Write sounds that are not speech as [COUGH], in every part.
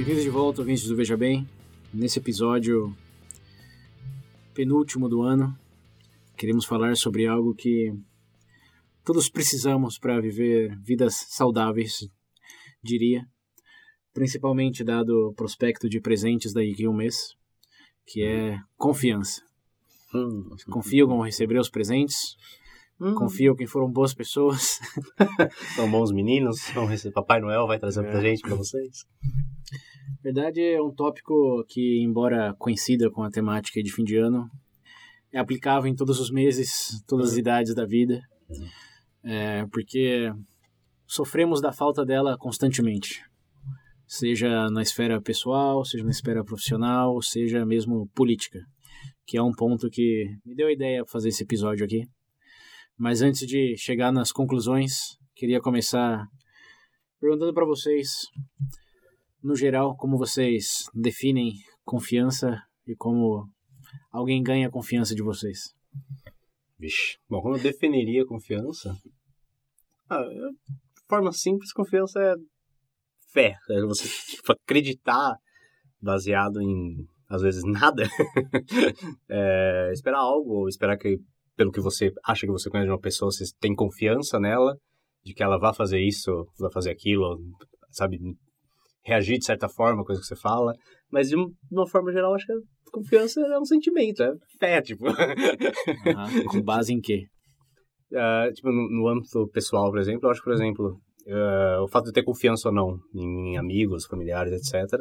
Bem-vindos de volta, ouvintes do Veja Bem. Nesse episódio penúltimo do ano, queremos falar sobre algo que todos precisamos para viver vidas saudáveis, diria, principalmente dado o prospecto de presentes daqui a um mês, que é confiança. Hum. Confiam que vão receber os presentes, hum. confiam que foram boas pessoas. [LAUGHS] São bons meninos, Papai Noel vai trazer é. presente para vocês. verdade é um tópico que, embora coincida com a temática de fim de ano, é aplicável em todos os meses, todas as idades da vida, uhum. é, porque sofremos da falta dela constantemente, seja na esfera pessoal, seja na esfera profissional, seja mesmo política, que é um ponto que me deu a ideia de fazer esse episódio aqui. Mas antes de chegar nas conclusões, queria começar perguntando para vocês no geral, como vocês definem confiança e como alguém ganha a confiança de vocês? Vixe. Bom, como eu definiria confiança? Ah, de forma simples, confiança é fé. É você tipo, acreditar baseado em, às vezes, nada. [LAUGHS] é, esperar algo, ou esperar que, pelo que você acha que você conhece de uma pessoa, você tem confiança nela, de que ela vai fazer isso, vai fazer aquilo, sabe? reagir de certa forma, coisa que você fala. Mas de uma forma geral, acho que a confiança é um sentimento, é fé, tipo. com base em quê? Uh, [LAUGHS] tipo, no, no, âmbito pessoal, por exemplo, eu acho que, por exemplo, uh, o fato de ter confiança ou não em, em amigos, familiares, etc.,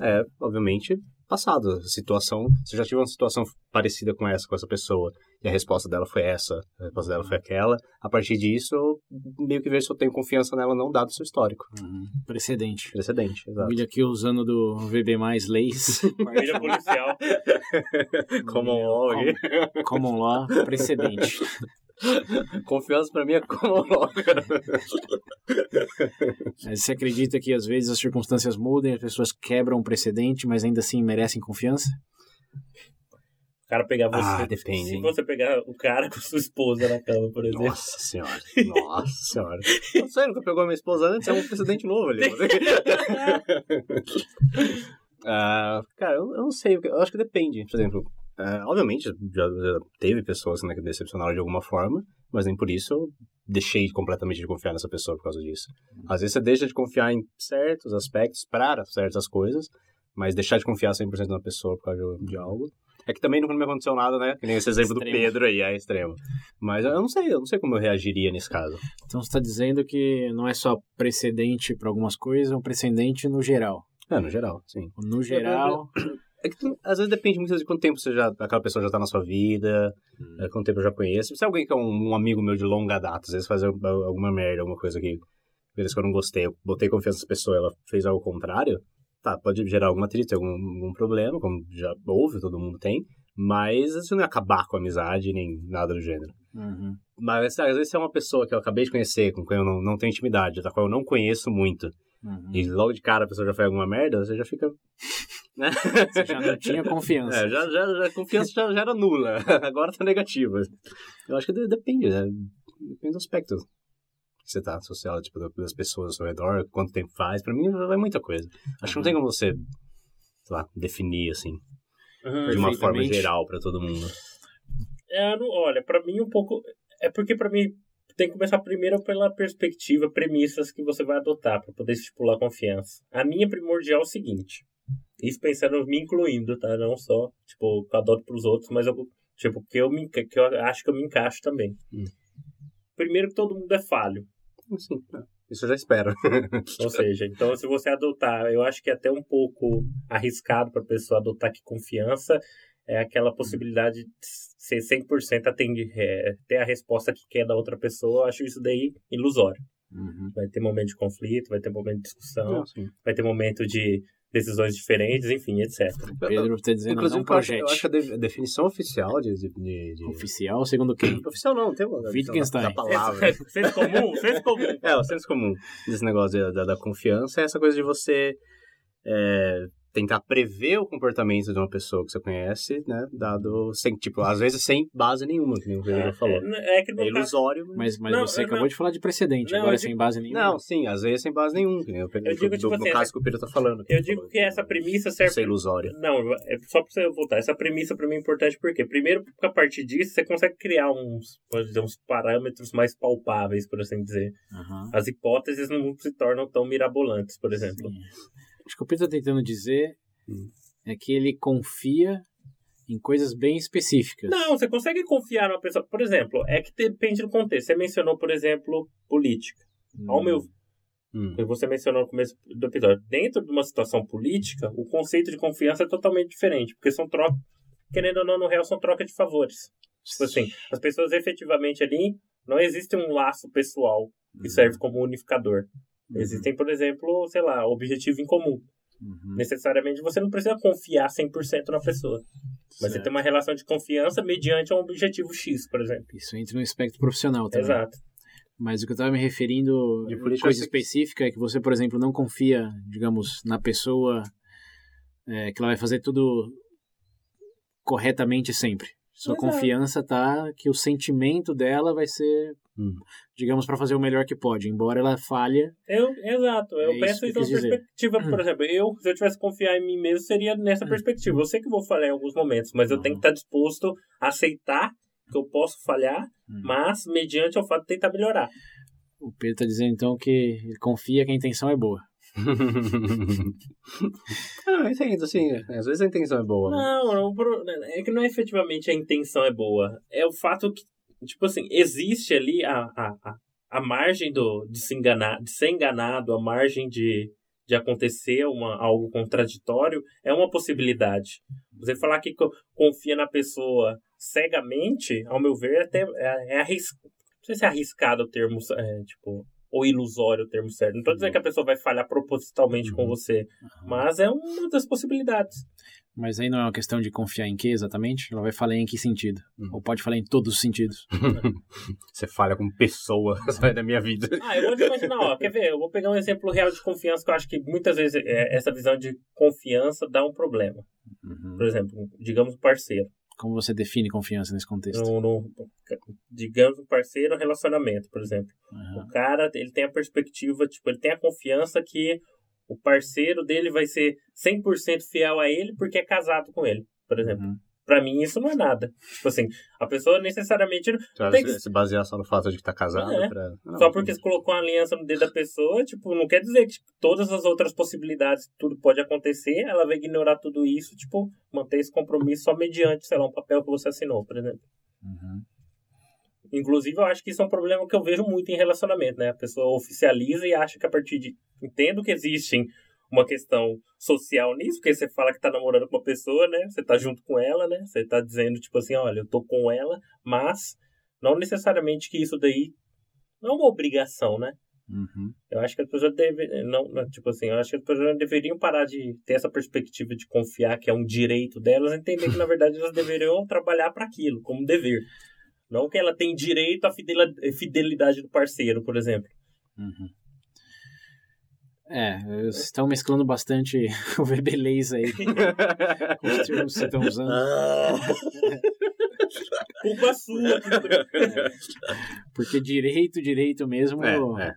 é, obviamente, passado, a situação, você já tive uma situação parecida com essa, com essa pessoa, e a resposta dela foi essa, a resposta dela foi aquela, a partir disso, meio que ver se eu tenho confiança nela não, dado o seu histórico. Uhum. Precedente. Precedente, exato. William aqui usando do VB+, leis. [LAUGHS] Família policial. [LAUGHS] Common law. Common law, precedente. [LAUGHS] Confiança para mim é como Você acredita que às vezes as circunstâncias mudam, as pessoas quebram um precedente, mas ainda assim merecem confiança? O cara pegar você. Ah, depende. Se você pegar o cara com sua esposa na cama, por exemplo. Nossa senhora. Nossa senhora. [LAUGHS] Você nunca pegou a minha esposa antes? É um precedente novo ali. [LAUGHS] uh, [LAUGHS] cara, eu, eu não sei. Eu acho que depende. Por exemplo, Uh, obviamente, já, já, teve pessoas né, que decepcionaram de alguma forma, mas nem por isso eu deixei completamente de confiar nessa pessoa por causa disso. Às vezes você deixa de confiar em certos aspectos para certas coisas, mas deixar de confiar 100% na pessoa por causa de algo. É que também nunca me aconteceu nada, né? Que nem esse exemplo extremo. do Pedro aí, é extremo. Mas eu não sei, eu não sei como eu reagiria nesse caso. Então você está dizendo que não é só precedente para algumas coisas, é um precedente no geral. É, no geral, sim. No geral. É que tu, às vezes depende muito de quanto tempo você já, aquela pessoa já está na sua vida, hum. é, quanto tempo eu já conheço. Se é alguém que é um, um, amigo meu de longa data, às vezes faz alguma merda, alguma coisa que, vezes que eu não gostei, eu botei confiança nessa pessoa ela fez algo contrário, tá, pode gerar alguma triste, algum, algum problema, como já houve, todo mundo tem, mas isso não é acabar com a amizade nem nada do gênero. Uhum. Mas às vezes é uma pessoa que eu acabei de conhecer, com quem eu não, não tenho intimidade, da qual eu não conheço muito, uhum. e logo de cara a pessoa já faz alguma merda, você já fica né? [LAUGHS] Você já não tinha confiança. É, já, já, já, a confiança já, já era nula, [LAUGHS] agora tá negativa. Eu acho que depende, né? Depende do aspecto que você tá social, tipo, das pessoas ao seu redor, quanto tempo faz. Pra mim, vai muita coisa. Acho que não tem como você, sei lá, definir, assim, uhum, de uma forma geral para todo mundo. É, não, olha, para mim um pouco... É porque para mim tem que começar primeiro pela perspectiva, premissas que você vai adotar para poder estipular confiança. A minha primordial é o seguinte: isso pensando me incluindo, tá? Não só, tipo, eu adoto pros outros, mas eu, tipo, que eu, me, que eu acho que eu me encaixo também. Hum. Primeiro que todo mundo é falho. Sim, é. isso eu já espero. Ou seja, então se você adotar, eu acho que é até um pouco arriscado para a pessoa adotar que confiança é aquela possibilidade de ser 100% atende, é, ter a resposta que quer da outra pessoa, eu acho isso daí ilusório. Uhum. Vai ter momento de conflito, vai ter momento de discussão, vai ter momento de decisões diferentes, enfim, etc. Pedro está dizendo Inclusive, não eu acho, eu projete. acho que a de- a definição oficial de... de, de, de- Oficial, segundo quem? Oficial não, tem uma Wittgenstein. da palavra. [LAUGHS] Senso comum, senso comum. É, o senso comum desse negócio da, da, da confiança é essa coisa de você é, tentar prever o comportamento de uma pessoa que você conhece, né? Dado sem, tipo, às vezes sem base nenhuma, que nem o Pedro falou. É, é É caso, ilusório, mas... Mas, mas Não, você não, acabou não. de falar de precedente, Não, agora eu sem digo- base nenhuma. Não, sim, às vezes sem base nenhuma, que nem o Pedro, Eu digo, do- tipo no assim, caso que o Pedro tá falando. eu digo que essa premissa serve Isso é ilusório. Não, é só pra você voltar. Essa premissa pra mim é importante porque, primeiro, porque a partir disso você consegue criar uns, pode dizer, uns parâmetros mais palpáveis, por assim dizer. As hipóteses não se tornam tão mirabolantes, por exemplo. Sim. Acho que o Pedro está tentando dizer Hum. é que ele confia em coisas bem específicas. Não, você consegue confiar numa pessoa. Por exemplo, é que depende do contexto. Você mencionou, por exemplo, política. Ao Hum. meu Hum. você mencionou no começo do episódio, dentro de uma situação política, o conceito de confiança é totalmente diferente, porque são trocas, querendo ou não, no real, são troca de favores. Tipo assim, as pessoas efetivamente ali, não existe um laço pessoal que serve como unificador. Existem, por exemplo, sei lá, objetivo em comum. Uhum. Necessariamente você não precisa confiar 100% na pessoa, mas você Certo. tem uma relação de confiança mediante um objetivo X, por exemplo. Isso entra no espectro profissional também. Exato. Mas o que eu estava me referindo, De política coisa específica, é que você, por exemplo, não confia, digamos, na pessoa é, que ela vai fazer tudo corretamente sempre. Sua Exato. confiança tá que o sentimento dela vai ser, Hum. digamos, para fazer o melhor que pode. Embora ela falha, Eu, exato, eu É eu isso na quis dizer. perspectiva, por [CLEARS THROAT] exemplo, eu, se eu tivesse que confiar em mim mesmo, seria nessa perspectiva. Eu sei que vou falhar em alguns momentos, mas eu tenho que estar disposto a aceitar que eu posso falhar, Hum. mas mediante o fato de tentar melhorar. o Pedro está dizendo então que ele confia que a intenção é boa. [LAUGHS] ah, eu entendo, assim, às vezes a intenção é boa. né? Não, não, pro- é que não é efetivamente a intenção é boa. É o fato que, tipo assim, existe ali a, a, a, a margem do, de, se enganar, de ser enganado, a margem de, de acontecer uma, algo contraditório, é uma possibilidade. Você falar que co- confia na pessoa cegamente, ao meu ver, até é, é arriscado. Não sei se é arriscado o termo, é, tipo, ou ilusório o termo certo. Não tô dizendo que a pessoa vai falhar propositalmente com Uhum. você, mas é uma das possibilidades. Mas aí não é uma questão de confiar em que exatamente? Ela vai falar em que sentido? Hum. Ou pode falar em todos os sentidos? [LAUGHS] Você falha como pessoa, [LAUGHS] sai da minha vida. Ah, eu vou te imaginar, ó, quer ver? Eu vou pegar um exemplo real de confiança que eu acho que muitas vezes é, essa visão de confiança dá um problema. Uhum. Por exemplo, digamos um parceiro. Como você define confiança nesse contexto? No, no- digamos um parceiro, um relacionamento, por exemplo. Aham. O cara, ele tem a perspectiva, tipo, ele tem a confiança que o parceiro dele vai ser 100% fiel a ele porque é casado com ele, por exemplo. Uhum. Pra mim, isso não é nada. Tipo assim, a pessoa necessariamente vai Tem que- se basear só no fato de que tá casado É. pra... Não, Só porque você colocou uma aliança no dedo da pessoa, tipo, não quer dizer que tipo, todas as outras possibilidades, tudo pode acontecer, ela vai ignorar tudo isso, tipo, manter esse compromisso só mediante, sei lá, um papel que você assinou, por exemplo. Uhum. Inclusive, eu acho que isso é um problema que eu vejo muito em relacionamento, né? A pessoa oficializa e acha que a partir de. Entendo que existe uma questão social nisso, porque você fala que tá namorando com uma pessoa, né? Você tá junto com ela, né? Você tá dizendo, tipo assim, olha, eu tô com ela, mas não necessariamente que isso daí não é uma obrigação, né? Uhum. Eu acho que as pessoas devem. Não, tipo assim, eu acho que as pessoas deveriam parar de ter essa perspectiva de confiar que é um direito delas, entender que na verdade elas deveriam trabalhar para aquilo, como dever. Não que ela tem direito à fidelidade do parceiro, por exemplo. Uhum. É, vocês estão mesclando bastante [LAUGHS] o verbelês aí com [LAUGHS] os termos que vocês estão usando. Culpa sua. Porque direito, direito mesmo, É, eu- é.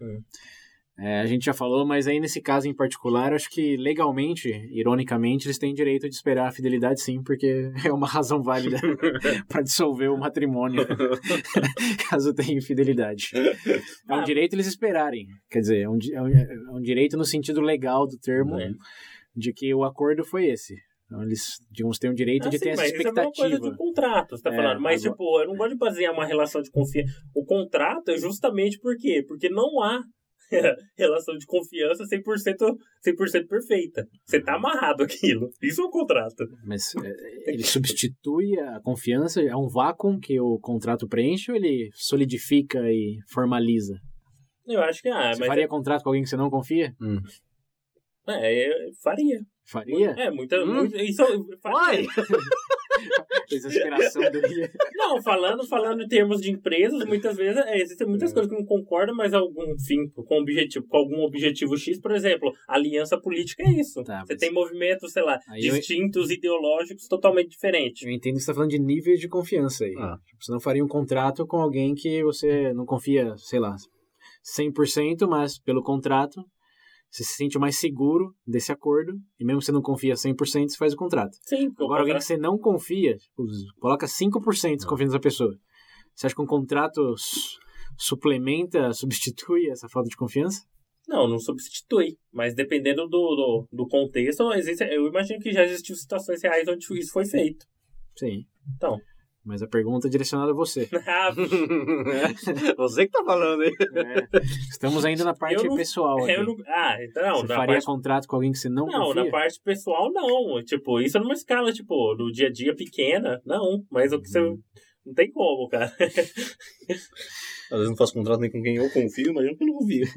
É, a gente já falou, mas aí nesse caso em particular, acho que legalmente, ironicamente, eles têm direito de esperar a fidelidade sim, porque [LAUGHS] é uma razão válida [LAUGHS] para dissolver o matrimônio, [LAUGHS] caso tenha infidelidade. É um direito eles esperarem, quer dizer, é um, é um- é um direito no sentido legal do termo, É. de que o acordo foi esse. Então eles, digamos, têm o direito de Assim, ter essa mas isso é uma coisa expectativa. de contrato, você tá É, falando. Mas, agora- tipo, eu não gosto de basear uma relação de confiança. O contrato é justamente por quê? Porque não há [LAUGHS] relação de confiança 100%, 100 perfeita. Você tá amarrado aquilo. Isso é um contrato. Mas é, ele substitui a confiança, é um vácuo que o contrato preenche ou ele solidifica e formaliza? Eu acho que, ah, Você mas... faria contrato com alguém que você não confia? É, eu faria. Faria? É, muita... Hum? muito- isso, Uai! [LAUGHS] [LAUGHS] Dele. Não, falando, falando em termos de empresas, muitas vezes é, existem muitas É. coisas que não concordam, mas algum fim, com objetivo, com algum objetivo X, por exemplo, aliança política é isso. Tá, Você mas- tem movimentos, sei lá, Aí eu- distintos, ideológicos, totalmente diferentes. Eu entendo que você está falando de níveis de confiança aí. Ah. Tipo, Você não faria um contrato com alguém que você não confia, sei lá, 100%, mas pelo contrato você se sente mais seguro desse acordo. E mesmo que você não confia 100%, você faz o contrato. Sim, Agora, alguém que você não confia, tipo, coloca 5% de confiança na pessoa. Você acha que um contrato su- suplementa, [LAUGHS] substitui essa falta de confiança? Não, não substitui. Mas dependendo do, do, do contexto, existe, eu imagino que já existiu situações reais onde isso foi feito. Sim. Então. Mas a pergunta é direcionada a você. [LAUGHS] Ah, [LAUGHS] Você que tá falando aí. É, Estamos ainda na parte não- pessoal. não, ah, então não, você faria parte contrato com alguém que você não, Não, confia? na parte pessoal, não. Tipo, isso é numa escala, tipo, do dia a dia pequena, não. Mas o que você. Não tem como, cara. [LAUGHS] Às vezes não faço contrato nem com quem eu confio, imagina que eu não confio. [LAUGHS]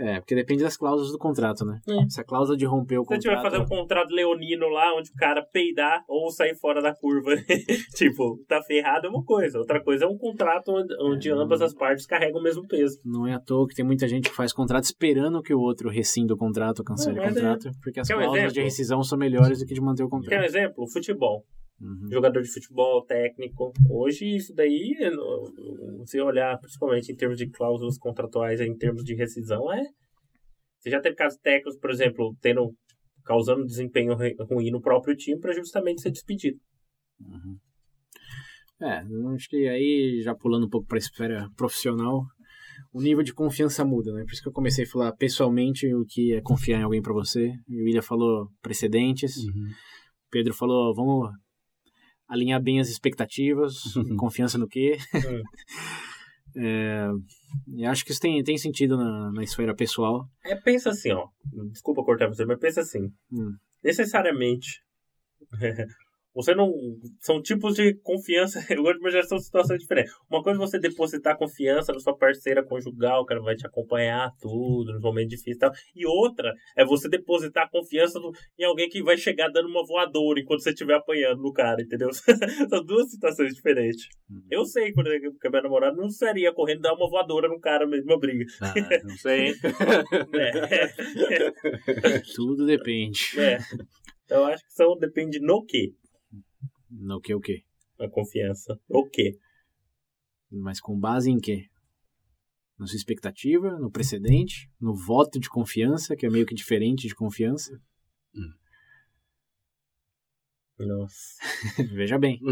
É, porque depende das cláusulas do contrato, né? É. Se a cláusula de romper o Se você tiver contrato... fazer um contrato leonino lá, onde o cara peidar ou sair fora da curva, [LAUGHS] tipo, tá ferrado é uma coisa. Outra coisa é um contrato onde, É. ambas as partes carregam o mesmo peso. Não é à toa que tem muita gente que faz contrato esperando que o outro rescinda o contrato ou cancele o é- contrato, porque as Quer um cláusulas de exemplo? rescisão são melhores do que de manter o Quer um contrato. exemplo? Futebol. Uhum. Jogador de futebol, técnico. Hoje, isso daí, se olhar principalmente em termos de cláusulas contratuais, em termos de rescisão, é. Você já teve casos técnicos, por exemplo, tendo causando desempenho ru- ruim no próprio time para justamente ser despedido. É, eu acho que aí, já pulando um pouco para a esfera profissional, o nível de confiança muda, né? Por isso que eu comecei a falar pessoalmente o que é confiar em alguém para você. E o William falou precedentes. Uhum. Pedro falou, vamos alinhar bem as expectativas, confiança no quê. [LAUGHS] É, e acho que isso tem, tem sentido na, na esfera pessoal. É, pensa assim, ó. Desculpa cortar você, mas pensa assim. Hum. Necessariamente. [LAUGHS] Você não. São tipos de confiança. [LAUGHS] Eu gosto de imaginar são situações diferentes. Uma coisa é você depositar confiança na sua parceira conjugal, que ela vai te acompanhar tudo, nos momentos difíceis e tal. E outra é você depositar confiança no- em alguém que vai chegar dando uma voadora enquanto você estiver apanhando no cara, entendeu? [LAUGHS] São duas situações diferentes. Eu sei, por exemplo, que a minha namorada não seria correndo dar uma voadora no cara mesmo, uma briga. Ah, não sei, hein? [LAUGHS] É. Tudo depende. É. Então, eu acho que são, depende no que No que o quê? a confiança. O que? Mas com base em quê? Na sua expectativa, no precedente, no voto de confiança, que é meio que diferente de confiança. Nossa. [LAUGHS] Veja bem. [LAUGHS]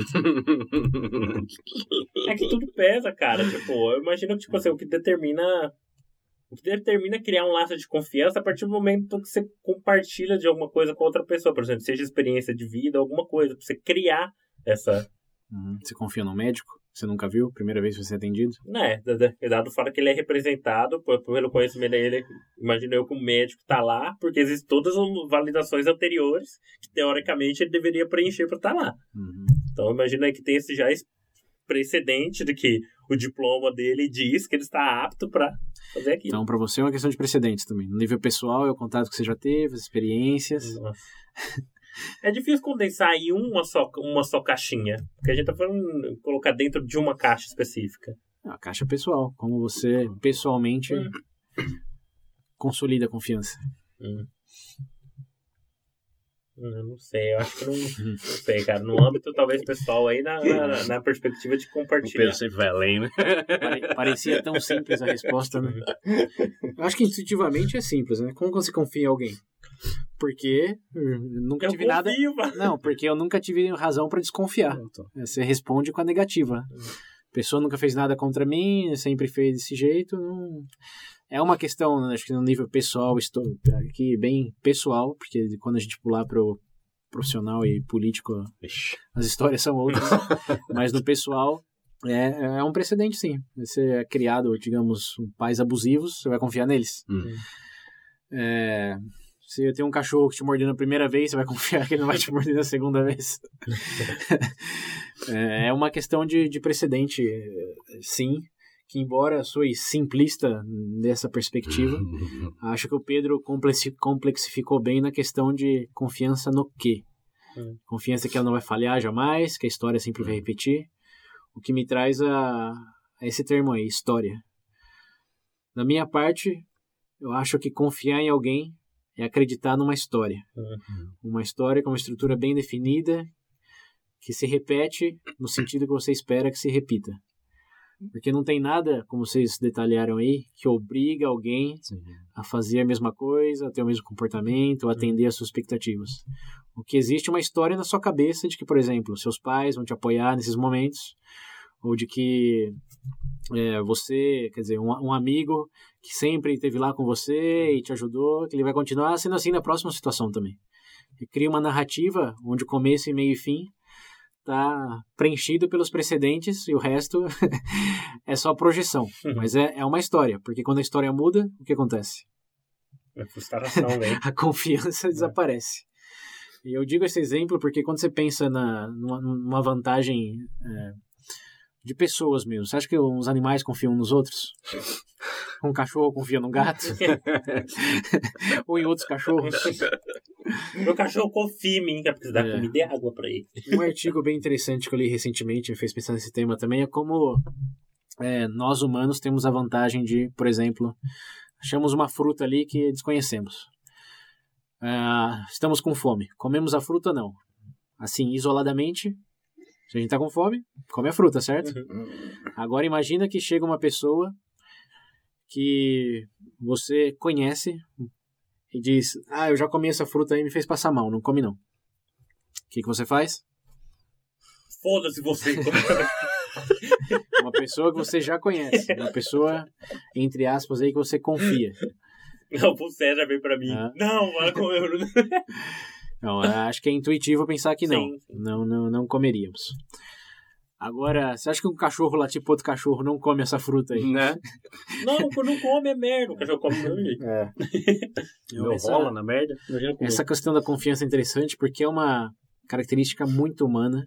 É que tudo pesa, cara. Tipo, eu imagino que, tipo assim, o que determina. O que determina criar um laço de confiança a partir do momento que você compartilha de alguma coisa com outra pessoa, por exemplo, seja experiência de vida, alguma coisa, pra você criar essa. Uhum. Você confia no médico? Você nunca viu? Primeira vez que você é atendido? Né, dado o fato que ele é representado por- pelo conhecimento dele, imagino eu que o médico tá lá, porque existem todas as validações anteriores que teoricamente ele deveria preencher pra estar lá. Uhum. Então imagina que tem esse já precedente de que o diploma dele diz que ele está apto para fazer aquilo. Então, pra você é uma questão de precedentes também. No nível pessoal, é o contato que você já teve, as experiências. Nossa. É difícil condensar em uma só, uma só caixinha. Porque a gente tá falando colocar dentro de uma caixa específica. É a caixa pessoal. Como você, pessoalmente, Hum. consolida a confiança. Hum. Eu não sei, eu acho que não, [LAUGHS] não sei, cara. No âmbito talvez pessoal aí, na, na, na perspectiva de O compartilhar. Pedro sempre vai além, né? Pare- Parecia tão simples a resposta, né? [LAUGHS] Eu acho que intuitivamente é simples, né? Como você confia em alguém? Porque hum, nunca Eu tive nada. confio, mano. Não, porque eu nunca tive razão pra desconfiar. Você responde com a negativa. A pessoa nunca fez nada contra mim, sempre fez desse jeito. Não... É uma questão, né, acho que no nível pessoal, estou aqui bem pessoal, porque quando a gente pular pro profissional e político, Ixi. as histórias são outras. [LAUGHS] Mas no pessoal, é, é um precedente, sim. Você é criado, digamos, pais abusivos, você vai confiar neles. Hum. É, se tem um cachorro que te mordeu na primeira vez, você vai [LAUGHS] confiar que ele não vai te morder na segunda vez. [LAUGHS] é é uma questão de, de precedente, sim, que embora soe simplista nessa perspectiva, acho que o Pedro complexi- complexificou bem na questão de confiança no quê. Hum. Confiança que ela não vai falhar jamais, que a história sempre vai repetir. O que me traz a, a esse termo aí, história. Da minha parte, eu acho que confiar em alguém é acreditar numa história. Uma história com uma estrutura bem definida, que se repete no sentido que você espera que se repita. Porque não tem nada, como vocês detalharam aí, que obriga alguém a fazer a mesma coisa, a ter o mesmo comportamento, a atender às suas expectativas. O que existe é uma história na sua cabeça de que, por exemplo, seus pais vão te apoiar nesses momentos, ou de que é, você, quer dizer, um, um amigo que sempre esteve lá com você e te ajudou, que ele vai continuar sendo assim na próxima situação também. E cria uma narrativa onde começo e meio e fim está preenchido pelos precedentes e o resto [LAUGHS] é só projeção. Mas é, é uma história, porque quando a história muda, o que acontece? É frustração, velho. [LAUGHS] a confiança desaparece. E eu digo esse exemplo porque quando você pensa na, numa, numa vantagem é, de pessoas mesmo, você acha que os animais confiam nos outros? [LAUGHS] Um cachorro confia no gato? [LAUGHS] Ou em outros cachorros? Meu cachorro confia em mim, que precisa dar É. comida e água pra ele. Um artigo bem interessante que eu li recentemente me fez pensar nesse tema também é como é, nós humanos temos a vantagem de, por exemplo, achamos uma fruta ali que desconhecemos. Ah, estamos com fome. Comemos a fruta ou não? Assim, isoladamente, se a gente tá com fome, come a fruta, certo? Agora imagina que chega uma pessoa que você conhece e diz: Ah, eu já comi essa fruta aí e me fez passar mal, não come não. O que, que você faz? Foda-se você. [LAUGHS] Uma pessoa que você já conhece. Uma pessoa, entre aspas, aí que você confia. Não, o César veio pra mim. Ah. Não, vai comer. Não, acho que é intuitivo pensar que não. Sim. Não, não, não comeríamos. Agora, você acha que um cachorro latir pro outro cachorro não come essa fruta aí? Né? [LAUGHS] Não, não come, é merda. O cachorro come do mesmo jeito. É. [LAUGHS] Meu essa, rola na merda. Essa questão da confiança é interessante porque é uma característica muito humana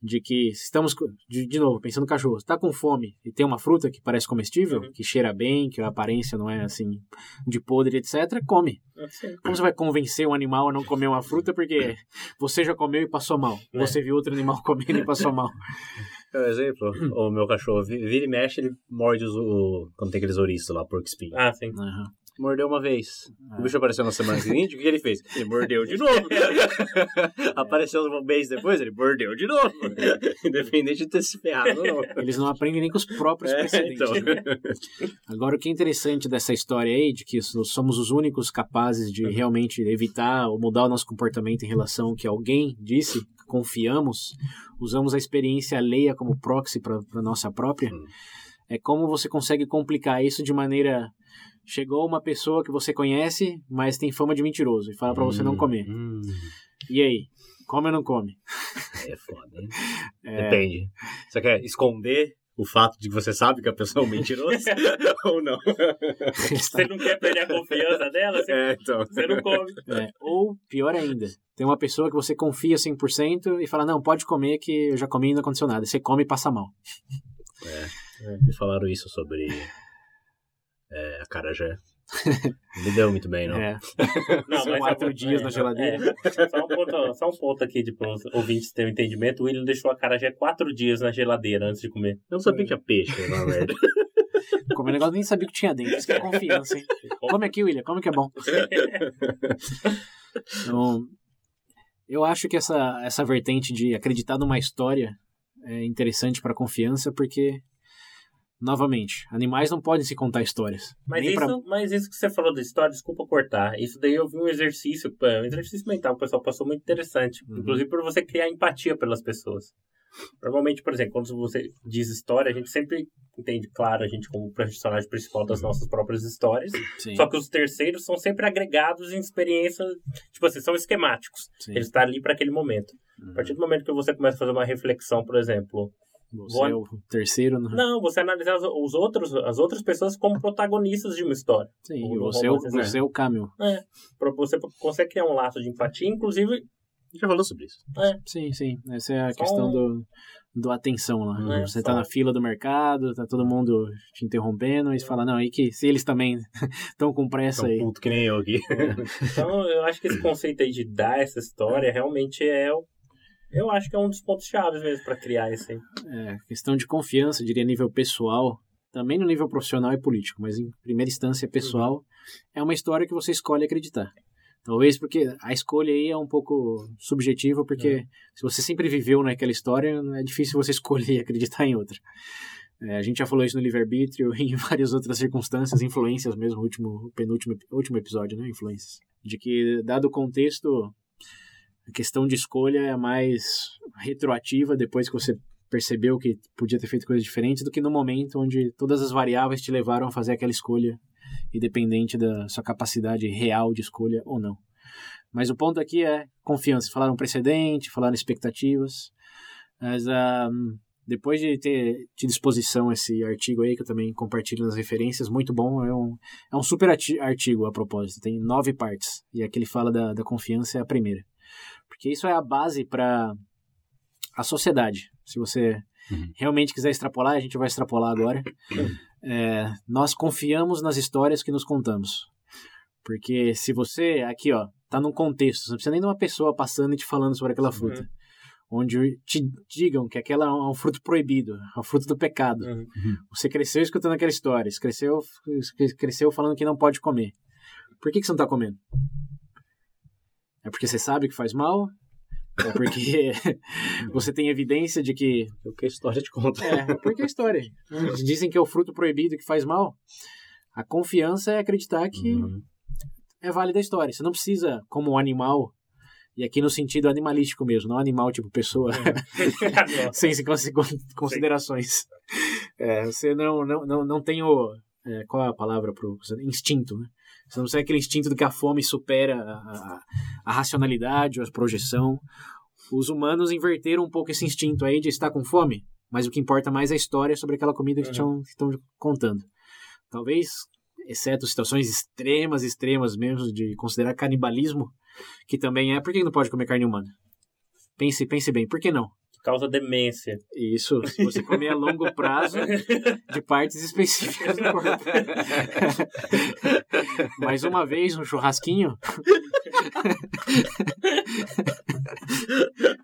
de que estamos, de, de novo, pensando no cachorro, está com fome e tem uma fruta que parece comestível, Uhum. que cheira bem, que a aparência não é assim de podre, etc., come. Assim. Como você vai convencer um animal a não comer uma fruta porque você já comeu e passou mal? É. Você viu outro animal [LAUGHS] comendo e passou mal. Por exemplo, o meu cachorro vi- vira e mexe, ele morde os, o, quando tem aqueles ouriços lá, porco espinho. Ah, sim. Aham. Mordeu uma vez. O bicho apareceu na semana seguinte, o que ele fez? Ele mordeu de [LAUGHS] novo. apareceu um mês depois, ele mordeu de novo. Independente de ter se ferrado ou não. Eles não aprendem nem com os próprios É, precedentes. então. né? Agora, o que é interessante dessa história aí, de que so- somos os únicos capazes de realmente evitar ou mudar o nosso comportamento em relação ao que alguém disse, confiamos, usamos a experiência alheia como proxy para a nossa própria, Hum. é como você consegue complicar isso de maneira. Chegou uma pessoa que você conhece, mas tem fama de mentiroso, e fala para você não comer. Hum, E aí? Come ou não come? é foda, hein? [LAUGHS] É, Depende. Você quer esconder o fato de que você sabe que a pessoa é um mentiroso? [LAUGHS] ou não? Você não quer perder a confiança dela? Você, É, então. você não come. É, ou, pior ainda, tem uma pessoa que você confia 100% e fala, não, pode comer que eu já comi e não aconteceu nada. Você come e passa mal. Me falaram isso sobre é, a carajé. Não [LAUGHS] me deu muito bem, não. É, Não, [LAUGHS] São mas quatro é- dias na geladeira. é. Só, um ponto, só um ponto aqui de os ouvintes terem um entendimento. O William deixou a cara já quatro dias na geladeira antes de comer. Eu não sabia que tinha peixe, na verdade. [LAUGHS] comer negócio nem sabia o que tinha dentro. Isso que é confiança, hein? Come aqui, William, come que é bom. Então, eu acho que essa, essa vertente de acreditar numa história é interessante para confiança porque, novamente, animais não podem se contar histórias. Mas isso, pra- mas isso que você falou da história, desculpa cortar. Isso daí eu vi um exercício, um exercício mental que o pessoal passou muito interessante. Uhum. Inclusive para você criar empatia pelas pessoas. Normalmente, por exemplo, quando você diz história, a gente sempre entende, claro, a gente como personagem principal das nossas próprias histórias. Sim, Só que os terceiros são sempre agregados em experiências, tipo assim, são esquemáticos. sim. Eles estão ali para aquele momento. Uhum. A partir do momento que você começa a fazer uma reflexão, por exemplo, Você é o terceiro. No... não, você analisar os, os outros, as outras pessoas como protagonistas de uma história. Sim, Ou você é, o, né? você é o Camil. É, pra você consegue criar um laço de empatia, inclusive Já falou sobre isso. Sim, sim. Essa é a Só questão um- do, dou atenção lá. Não é você tá só- na fila do mercado, tá todo mundo te interrompendo, e você fala, não, aí que se eles também [LAUGHS] estão com pressa Tão aí. puto que nem eu aqui. Então, eu acho que esse conceito aí de dar essa história realmente é o. Eu acho que é um dos pontos chaves mesmo pra criar isso aí. É, questão de confiança, diria nível pessoal, também no nível profissional e político, mas em primeira instância pessoal, é uma história que você escolhe acreditar. Talvez porque a escolha aí é um pouco subjetiva, porque se você sempre viveu naquela história, é difícil você [LAUGHS] escolher acreditar em outra. É, a gente já falou isso no livre-arbítrio e [LAUGHS] em várias outras circunstâncias, influências mesmo, último, penúltimo último episódio, né? Influências. De que, dado o contexto, a questão de escolha é mais retroativa depois que você percebeu que podia ter feito coisas diferentes do que no momento onde todas as variáveis te levaram a fazer aquela escolha, independente da sua capacidade real de escolha ou não. Mas o ponto aqui é confiança. Falaram precedente, falaram expectativas. Mas ah, depois de ter de disposição esse artigo aí, que eu também compartilho nas referências, muito bom. É um, é um super artigo a propósito. Tem nove partes. E aqui ele fala da, da confiança é a primeira. Porque isso é a base para a sociedade. Se você Uhum. realmente quiser extrapolar, a gente vai extrapolar agora. É, nós confiamos nas histórias que nos contamos. Porque se você, aqui ó, tá num contexto, você não precisa nem de uma pessoa passando e te falando sobre aquela fruta. Onde te digam que aquela é um fruto proibido, é um fruto do pecado. Uhum. Você cresceu escutando aquela história, você cresceu, cresceu falando que não pode comer. Por que, que você não tá comendo? É porque você sabe que faz mal? É porque [LAUGHS] você tem evidência de que O que a história te conta. é, [LAUGHS] porque a história. Dizem que é o fruto proibido que faz mal. A confiança é acreditar que Uhum. é válida a história. Você não precisa, como um animal, e aqui no sentido animalístico mesmo, não animal tipo pessoa, [LAUGHS] sem se consi- considerações. É, você não, não, não, não tem o. é, qual é a palavra para instinto, né? Você não tem aquele instinto do que a fome supera a, a, a racionalidade ou a projeção. Os humanos inverteram um pouco esse instinto aí de estar com fome, mas o que importa mais é a história sobre aquela comida que Uhum. estão contando. Talvez, exceto situações extremas, extremas mesmo, de considerar canibalismo, que também é, por que não pode comer carne humana? Pense, pense bem, por que não? Causa demência. Isso, se você comer a longo prazo [LAUGHS] de partes específicas do corpo. [LAUGHS] Mais uma vez, um churrasquinho.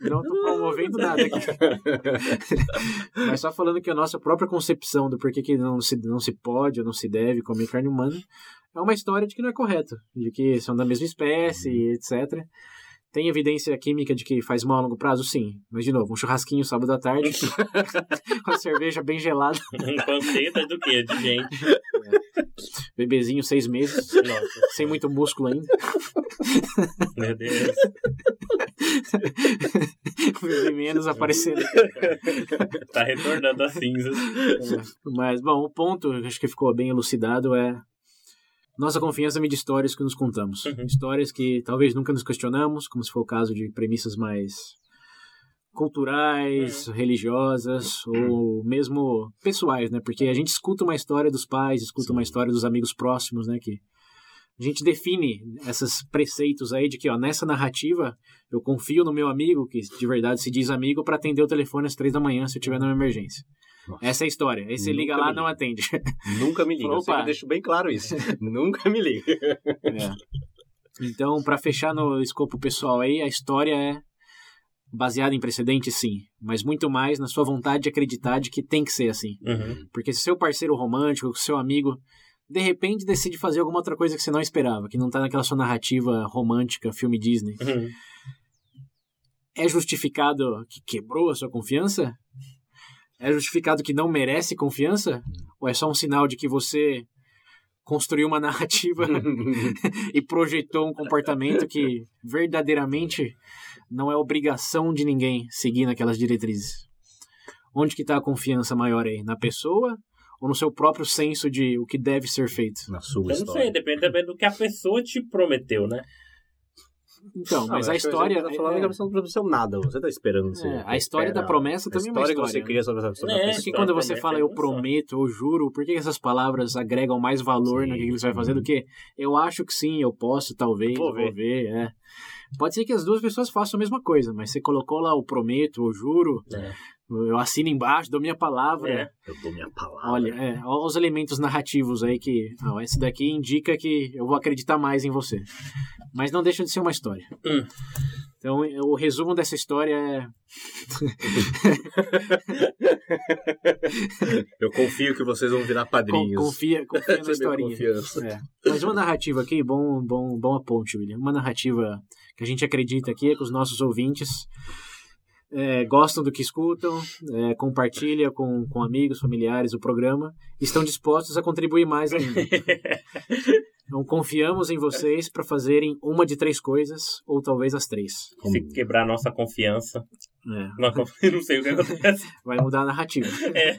Não tô promovendo nada aqui. Mas só falando que a nossa própria concepção do porquê que não se, não se pode ou não se deve comer carne humana é uma história de que não é correto, de que são da mesma espécie, etc. Tem evidência química de que faz mal a longo prazo? Sim. Mas, de novo, um churrasquinho sábado à tarde, [LAUGHS] com a cerveja bem gelada, Um panceta do quê? De gente. bebezinho seis meses, Nossa, sem muito músculo ainda. meu Deus. Bebê menos aparecendo. Tá retornando as cinzas. É, Mas, bom, o ponto, acho que ficou bem elucidado, é nossa confiança mede histórias que nos contamos. Uhum. Histórias que talvez nunca nos questionamos, como se for o caso de premissas mais culturais, religiosas ou mesmo pessoais, né? Porque a gente escuta uma história dos pais, escuta uma história dos amigos próximos, né? Que a gente define esses preceitos aí de que, ó, nessa narrativa eu confio no meu amigo, que de verdade se diz amigo, para atender o telefone às três da manhã se eu tiver numa emergência. Nossa. Essa é a história. Aí você Nunca liga lá, vi. não atende. [LAUGHS] Nunca me liga. Eu Opa. sempre deixo bem claro isso. [LAUGHS] Nunca me liga. É. Então, para fechar no escopo pessoal aí, a história é baseada em precedente, sim, mas muito mais na sua vontade de acreditar de que tem que ser assim. Uhum. Porque se seu parceiro romântico, seu amigo, de repente decide fazer alguma outra coisa que você não esperava, que não tá naquela sua narrativa romântica, filme Disney, Uhum. é justificado que quebrou a sua confiança? É justificado que não merece confiança? Ou é só um sinal de que você construiu uma [LAUGHS] narrativa [LAUGHS] e projetou um comportamento que verdadeiramente não é obrigação de ninguém seguir naquelas diretrizes? Onde que está a confiança maior aí? Na pessoa ou no seu próprio senso de o que deve ser feito? Na sua Eu não história. sei, depende também do que a pessoa te prometeu, né? Então, mas eu a acho que história... Você tá falando é- que a pessoa não precisa nada. Você tá esperando. Você É, a história da promessa também é uma história que história, você cria sobre, a- sobre É, a Porque pessoa. quando você fala é eu prometo ou juro, por que essas palavras agregam mais valor Sim. naquilo que você vai fazer do que eu acho que sim, eu posso, talvez, Vou vou ver. ver, é. Pode ser que as duas pessoas façam a mesma coisa, mas você colocou lá o prometo ou juro, É. Eu assino embaixo, dou minha palavra. É. Eu dou minha palavra. Olha, é, olha os elementos narrativos aí que. Ó, esse daqui indica que eu vou acreditar mais em você. Mas não deixa de ser uma história. Hum. Então, o resumo dessa história é. [LAUGHS] Eu confio que vocês vão virar con- padrinhos. confia, confia [LAUGHS] na historinha. É. Mas uma narrativa aqui, bom, bom, bom aponte, William. Uma narrativa que a gente acredita aqui é que os nossos ouvintes é, gostam do que escutam, é, compartilha com, com amigos, familiares o programa, estão dispostos a contribuir mais ainda. [LAUGHS] Então confiamos em vocês para fazerem uma de três coisas, ou talvez as três. Se quebrar nossa confiança. É, Não, não sei o que [LAUGHS] acontece. vai mudar a narrativa. É.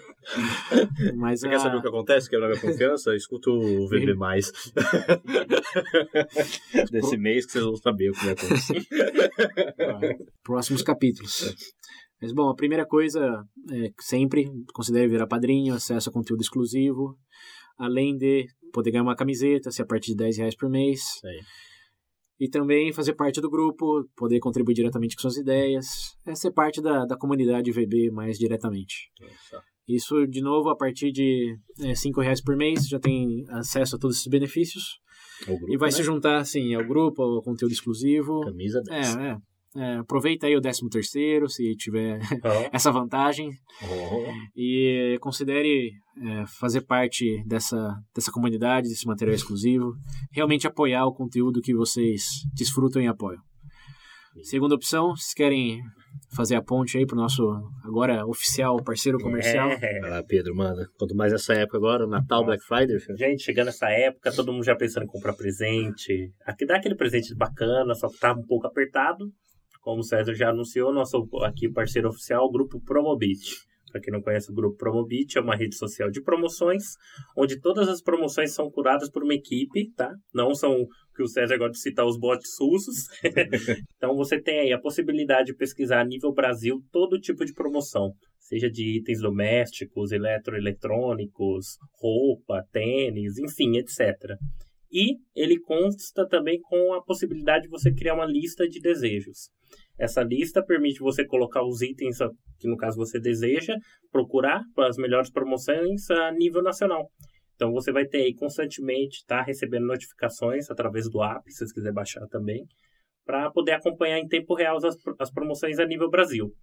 Mas Você a- quer saber o que acontece? Quebrar minha confiança? Escuta o [LAUGHS] VB+. [LAUGHS] Desse mês que vocês vão saber o que vai acontecer. próximos capítulos. Mas, bom, a primeira coisa é sempre considere virar padrinho, acesso a conteúdo exclusivo, além de poder ganhar uma camiseta, se a partir de 10 reais por mês. aí. E também fazer parte do grupo, poder contribuir diretamente com suas ideias, é ser parte da, da comunidade VB mais diretamente. Isso, de novo, a partir de é, 5 reais por mês, já tem acesso a todos esses benefícios. O grupo, e vai né? se juntar, assim, ao grupo, ao conteúdo exclusivo. Camisa 10. É, é. É, aproveita aí o 13 terceiro, se tiver [LAUGHS] essa vantagem Oh. e considere é, fazer parte dessa, dessa comunidade, desse material exclusivo, realmente apoiar o conteúdo que vocês desfrutam e apoiam. Segunda opção, vocês querem fazer a ponte aí pro nosso agora oficial parceiro comercial? é. Vai lá, Pedro, manda. Quanto mais essa época agora, Natal, Black Friday, filho. Gente, chegando essa época, todo mundo já pensando em comprar presente. Aqui dá aquele presente bacana, só que tá um pouco apertado. Como o César já anunciou, nosso aqui parceiro oficial, o grupo Promobit. Para quem não conhece o grupo Promobit, é uma rede social de promoções, onde todas as promoções são curadas por uma equipe, tá? Não são que o César gosta de citar os bots russos. [LAUGHS] então você tem aí a possibilidade de pesquisar a nível Brasil todo tipo de promoção, seja de itens domésticos, eletroeletrônicos, roupa, tênis, enfim, etc. E ele consta também com a possibilidade de você criar uma lista de desejos. Essa lista permite você colocar os itens que, no caso, você deseja, procurar as melhores promoções a nível nacional. Então, você vai ter aí constantemente, tá recebendo notificações através do app, se você quiser baixar também, para poder acompanhar em tempo real as, as promoções a nível Brasil.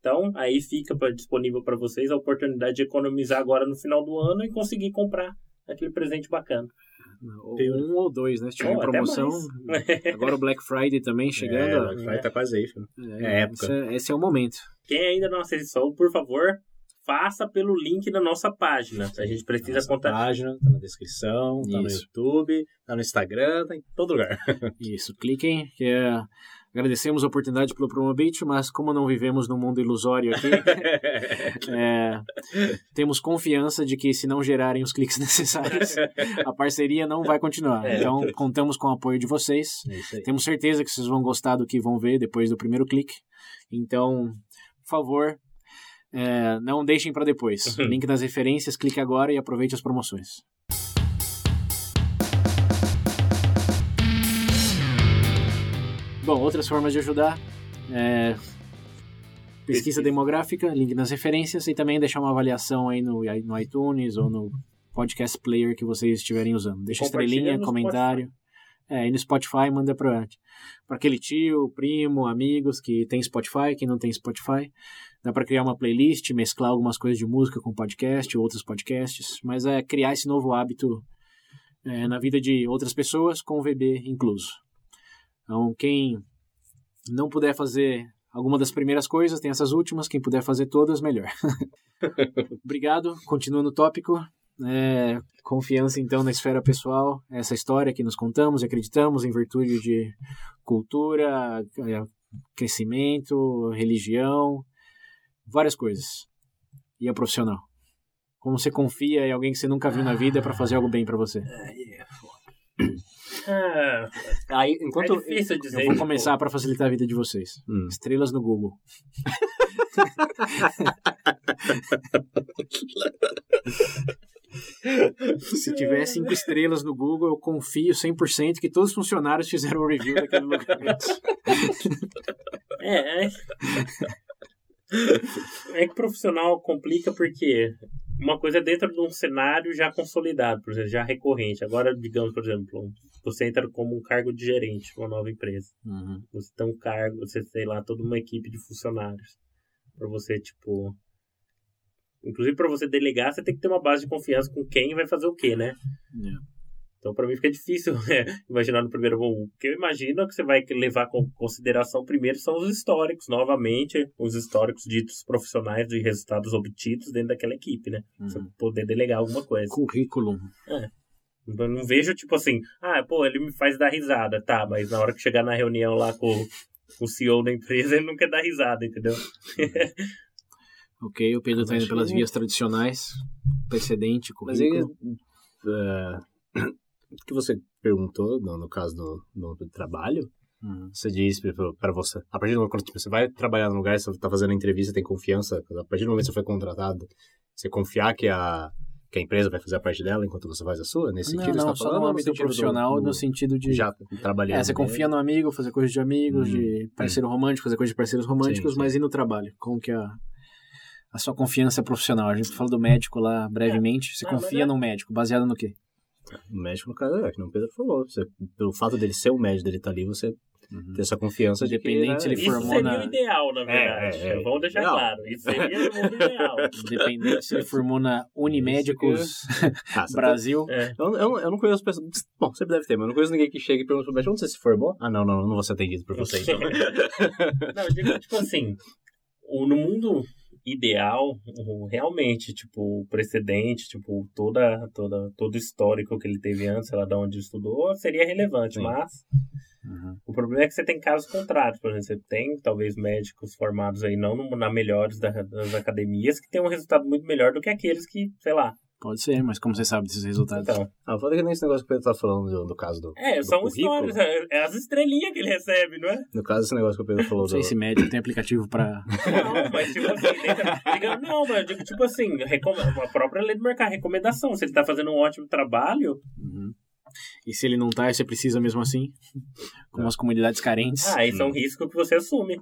Então, aí fica pra, disponível para vocês a oportunidade de economizar agora no final do ano e conseguir comprar aquele presente bacana. Ou um ou dois, né? Se tiver até promoção. [LAUGHS] Agora o Black Friday também chegando. É. Black Friday tá quase aí, filho. É, é época. Esse é, esse é o momento. Quem ainda não acessou, por favor, faça pelo link da nossa página. A gente precisa Nossa contar. página, tá na descrição, tá no. YouTube, tá no Instagram, tá em todo lugar. [LAUGHS] Isso, cliquem, que é... Agradecemos a oportunidade pelo Promobit, mas como não vivemos num mundo ilusório aqui, [LAUGHS] é, temos confiança de que se não gerarem os cliques [LAUGHS] necessários, a parceria não vai continuar. É. Então, contamos com o apoio de vocês. É. Temos certeza que vocês vão gostar do que vão ver depois do primeiro clique. Então, por favor, é, não deixem para depois. [LAUGHS] Link nas referências, clique agora e aproveite as promoções. Bom, outras formas de ajudar. É, pesquisa demográfica, link nas referências e também deixar uma avaliação aí no, no iTunes ou no podcast player que vocês estiverem usando. Deixa estrelinha, comentário. É, e no Spotify manda para aquele tio, primo, amigos que tem Spotify, que não tem Spotify. Dá para criar uma playlist, mesclar algumas coisas de música com podcast, outros podcasts, mas é criar esse novo hábito é, na vida de outras pessoas com o VB incluso. Então, quem não puder fazer alguma das primeiras coisas, tem essas últimas, quem puder fazer todas, melhor. [LAUGHS] Obrigado, continuando o tópico. É, confiança então na esfera pessoal, essa história que nos contamos e acreditamos em virtude de cultura, é, crescimento, religião, várias coisas. E a profissional. Como você confia em alguém que você nunca viu na vida para fazer algo bem para você. Ah, Aí, é enquanto. difícil dizer. Eu vou começar para facilitar a vida de vocês. Hum. Estrelas no Google. [LAUGHS] Se tiver cinco estrelas no Google, eu confio 100% que todos os funcionários fizeram o review daquele lugar. [LAUGHS] É, é. É que profissional complica porque uma coisa é dentro de um cenário já consolidado, por exemplo, já recorrente. Agora, digamos, por exemplo, você entra como um cargo de gerente uma nova empresa. Uhum. Você tem um cargo, você tem lá toda uma equipe de funcionários. Para você, tipo. Inclusive, para você delegar, você tem que ter uma base de confiança com quem vai fazer o quê, né? É. Então, para mim, fica difícil [LAUGHS] é, imaginar no primeiro voo. O que eu imagino que você vai levar com consideração primeiro são os históricos, novamente, os históricos ditos profissionais de resultados obtidos dentro daquela equipe, né? Você Uhum. poder delegar alguma coisa. Currículo. Eu não vejo, tipo assim, ah, pô, ele me faz dar risada, tá, mas na hora que chegar na reunião lá com, com o CEO da empresa, ele não quer dar risada, entendeu? [LAUGHS] Ok, o Pedro tá indo pelas que- vias tradicionais. Precedente, Mas aí, currículo. É, o que você perguntou, no, no caso do, do, do trabalho, Uhum. você diz para você, a partir do momento que você vai trabalhar no lugar, você tá fazendo a entrevista, tem confiança, a partir do momento que você foi contratado, você confiar que a, que a empresa vai fazer a parte dela enquanto você faz a sua, nesse Não, sentido? você não, tá só falando, no âmbito profissional, do- no sentido de. já trabalhando. É, você confia no amigo, fazer coisas de amigos, Hum. de parceiro romântico, fazer coisas de parceiros românticos, Sim, sim. mas e no trabalho? Como que é a, a sua confiança profissional? A gente falou do médico lá brevemente. Você mas confia é- num médico, baseado no quê? O médico, no caso, é, que não o Pedro falou. Você, pelo fato dele ser o médico, dele estar ali, você Uhum. ter essa confiança de que... Independente se ele Isso formou seria na- o ideal, na verdade. é, é, Vamos deixar ideal. claro. Isso seria o mundo ideal. [LAUGHS] Independente se ele formou na Unimédicos [LAUGHS] Ah, Brasil. É. Eu, eu, eu não conheço pessoas. Bom, sempre deve ter, mas eu não conheço ninguém que chega e pergunta pro médico onde você se formou? Ah, não, não, não, não vou ser atendido por você então. [LAUGHS] Não, eu digo, tipo assim, no mundo ideal, realmente, tipo, o precedente, tipo, toda, toda, todo o histórico que ele teve antes, sei lá, de onde estudou, seria relevante, Sim. mas Uhum. o problema é que você tem casos contrários, por exemplo, você tem, talvez, médicos formados aí, não no- na melhores da- das academias, que tem um resultado muito melhor do que aqueles que, sei lá, Pode ser, mas como você sabe desses resultados? então... Ah, foda que nem esse negócio que o Pedro tá falando do, do caso do. É, do são currículo. histórias, é, é as estrelinhas que ele recebe, não é? No caso, esse negócio que o Pedro falou Não sei do. se médico tem aplicativo pra. [LAUGHS] Não, mas tipo assim, digamos, não, mas eu digo tipo assim, recom- a própria lei do mercado, recomendação. Se ele tá fazendo um ótimo trabalho, Uhum. E se ele não tá, você precisa mesmo assim? [LAUGHS] Com as comunidades carentes. ah, isso é um risco que você assume.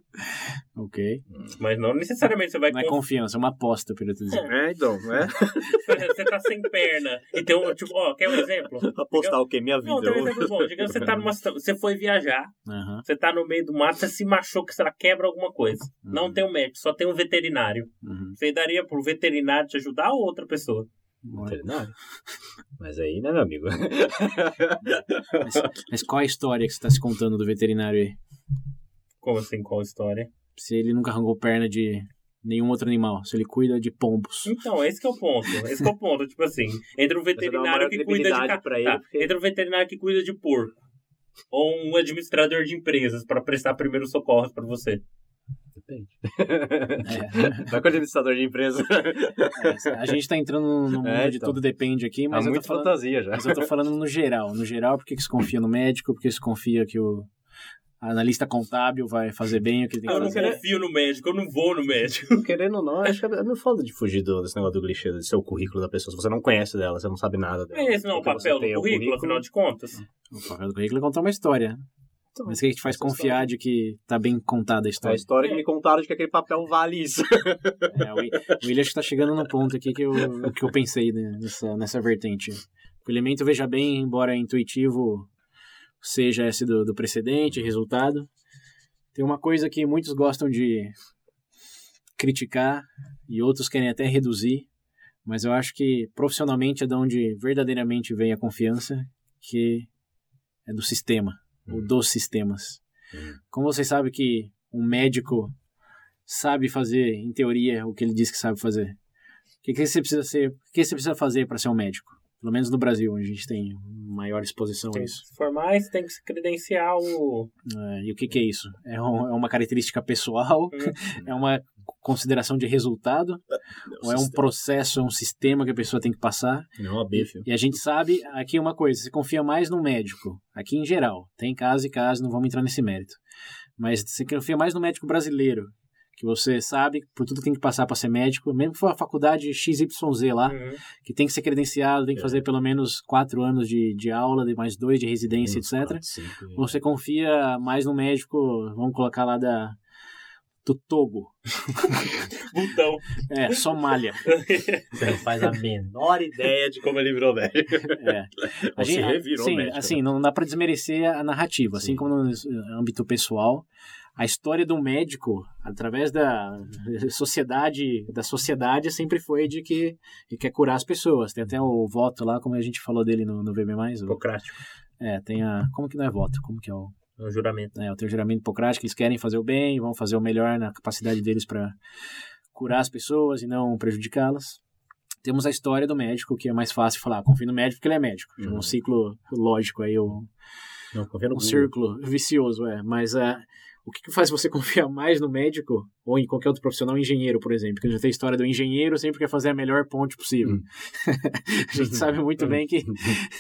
Ok. Mas não necessariamente você vai Não é conf- confiança, é uma aposta, Pedro. te dizer. É, então, é. [LAUGHS] Você tá sem perna e tem um, tipo, ó, quer um exemplo? Apostar o quê? Minha vida. Não, tem um exemplo bom. Digamos que você tá numa você foi viajar, você tá no meio do mato, você se machuca, você quebra alguma coisa. Não Uhum. tem um médico, só tem um veterinário. Uhum. Você daria pro veterinário te ajudar ou outra pessoa? Veterinário. [LAUGHS] Mas aí, né, meu amigo? [LAUGHS] Mas, mas qual a história que você tá se contando do veterinário aí? Como assim, qual história? Se ele nunca arrancou perna de nenhum outro animal, se ele cuida de pombos. Então, esse que é o ponto. Esse que é o ponto. Tipo assim, entre um veterinário que cuida de ca- pra ele, tá, porque- entre um veterinário que cuida de porco ou um administrador de empresas para prestar primeiros socorros para você. Depende. É. [LAUGHS] Vai com o administrador de empresa. É, a gente tá entrando no mundo É, de então. tudo depende aqui, Mas é eu, tô muito falando, fantasia já. mas eu tô falando no geral. No geral, por que se confia no médico? Por que se confia que o analista contábil vai fazer bem o que ele tem Eu que não fazer? confio no médico, eu não vou no médico. [LAUGHS] Querendo ou não, acho que é meio foda de fugir do, desse negócio do clichê, de ser o currículo da pessoa. Se você não conhece dela, você não sabe nada dela. É esse não é o papel do tem currículo, afinal de contas. O papel do currículo é contar uma história. Mas o que que te faz essa confiar de que tá bem contada a É a história? história que me contaram de que aquele papel vale isso. É, o Wi- o William acho que tá chegando no ponto aqui que eu, que eu pensei né, nessa, nessa vertente. O elemento, veja bem, embora intuitivo seja esse do, do precedente, resultado, tem uma coisa que muitos gostam de criticar e outros querem até reduzir, mas eu acho que profissionalmente é de onde verdadeiramente vem a confiança, que é do sistema, ou dos sistemas. Como vocês sabem que um médico sabe fazer, em teoria, o que ele diz que sabe fazer? O que, que você precisa ser? O que você precisa fazer para ser um médico? Pelo menos no Brasil, onde a gente tem maior exposição a Tem que isso. se formar, você tem que se credenciar o. É, e o que, que é isso? É, um- é uma característica pessoal? [LAUGHS] É uma consideração de resultado? Ou é um processo, é um sistema que a pessoa tem que passar? Não, a B, filho. E a gente sabe, aqui uma coisa, você confia mais no médico, aqui em geral, tem caso e caso, não vamos entrar nesse mérito. Mas você confia mais no médico brasileiro, que você sabe por tudo que tem que passar para ser médico, mesmo que for a faculdade XYZ lá, Uhum. que tem que ser credenciado, tem que É. fazer pelo menos quatro anos de, de aula, de mais dois de residência, etc. Cinco, Ou você confia mais no médico, vamos colocar lá da do Togo. [LAUGHS] Botão. É, Somália. Você [LAUGHS] não faz a menor ideia de como ele virou médico. É. Ou se revirou sim, médico. assim, não dá pra desmerecer a narrativa, assim Sim. como no âmbito pessoal, a história do médico, através da [LAUGHS] sociedade, da sociedade sempre foi de que quer curar as pessoas. Tem até o voto lá, como a gente falou dele no, no VB+. o- Hipocrático. é, tem a... Como que não é voto? Como que é o... No juramento. né, o teu juramento hipocrático, eles querem fazer o bem, vão fazer o melhor na capacidade deles para curar as pessoas e não prejudicá-las. Temos a história do médico, que é mais fácil falar, confio no médico porque ele é médico. É Uhum. um ciclo lógico aí, um, Não, um círculo vicioso, é. Mas ah, o que, que faz você [LAUGHS] confiar mais no médico ou em qualquer outro profissional, engenheiro, por exemplo? Porque já tem a história do engenheiro sempre quer fazer a melhor ponte possível. Hum. [LAUGHS] a gente sabe muito bem que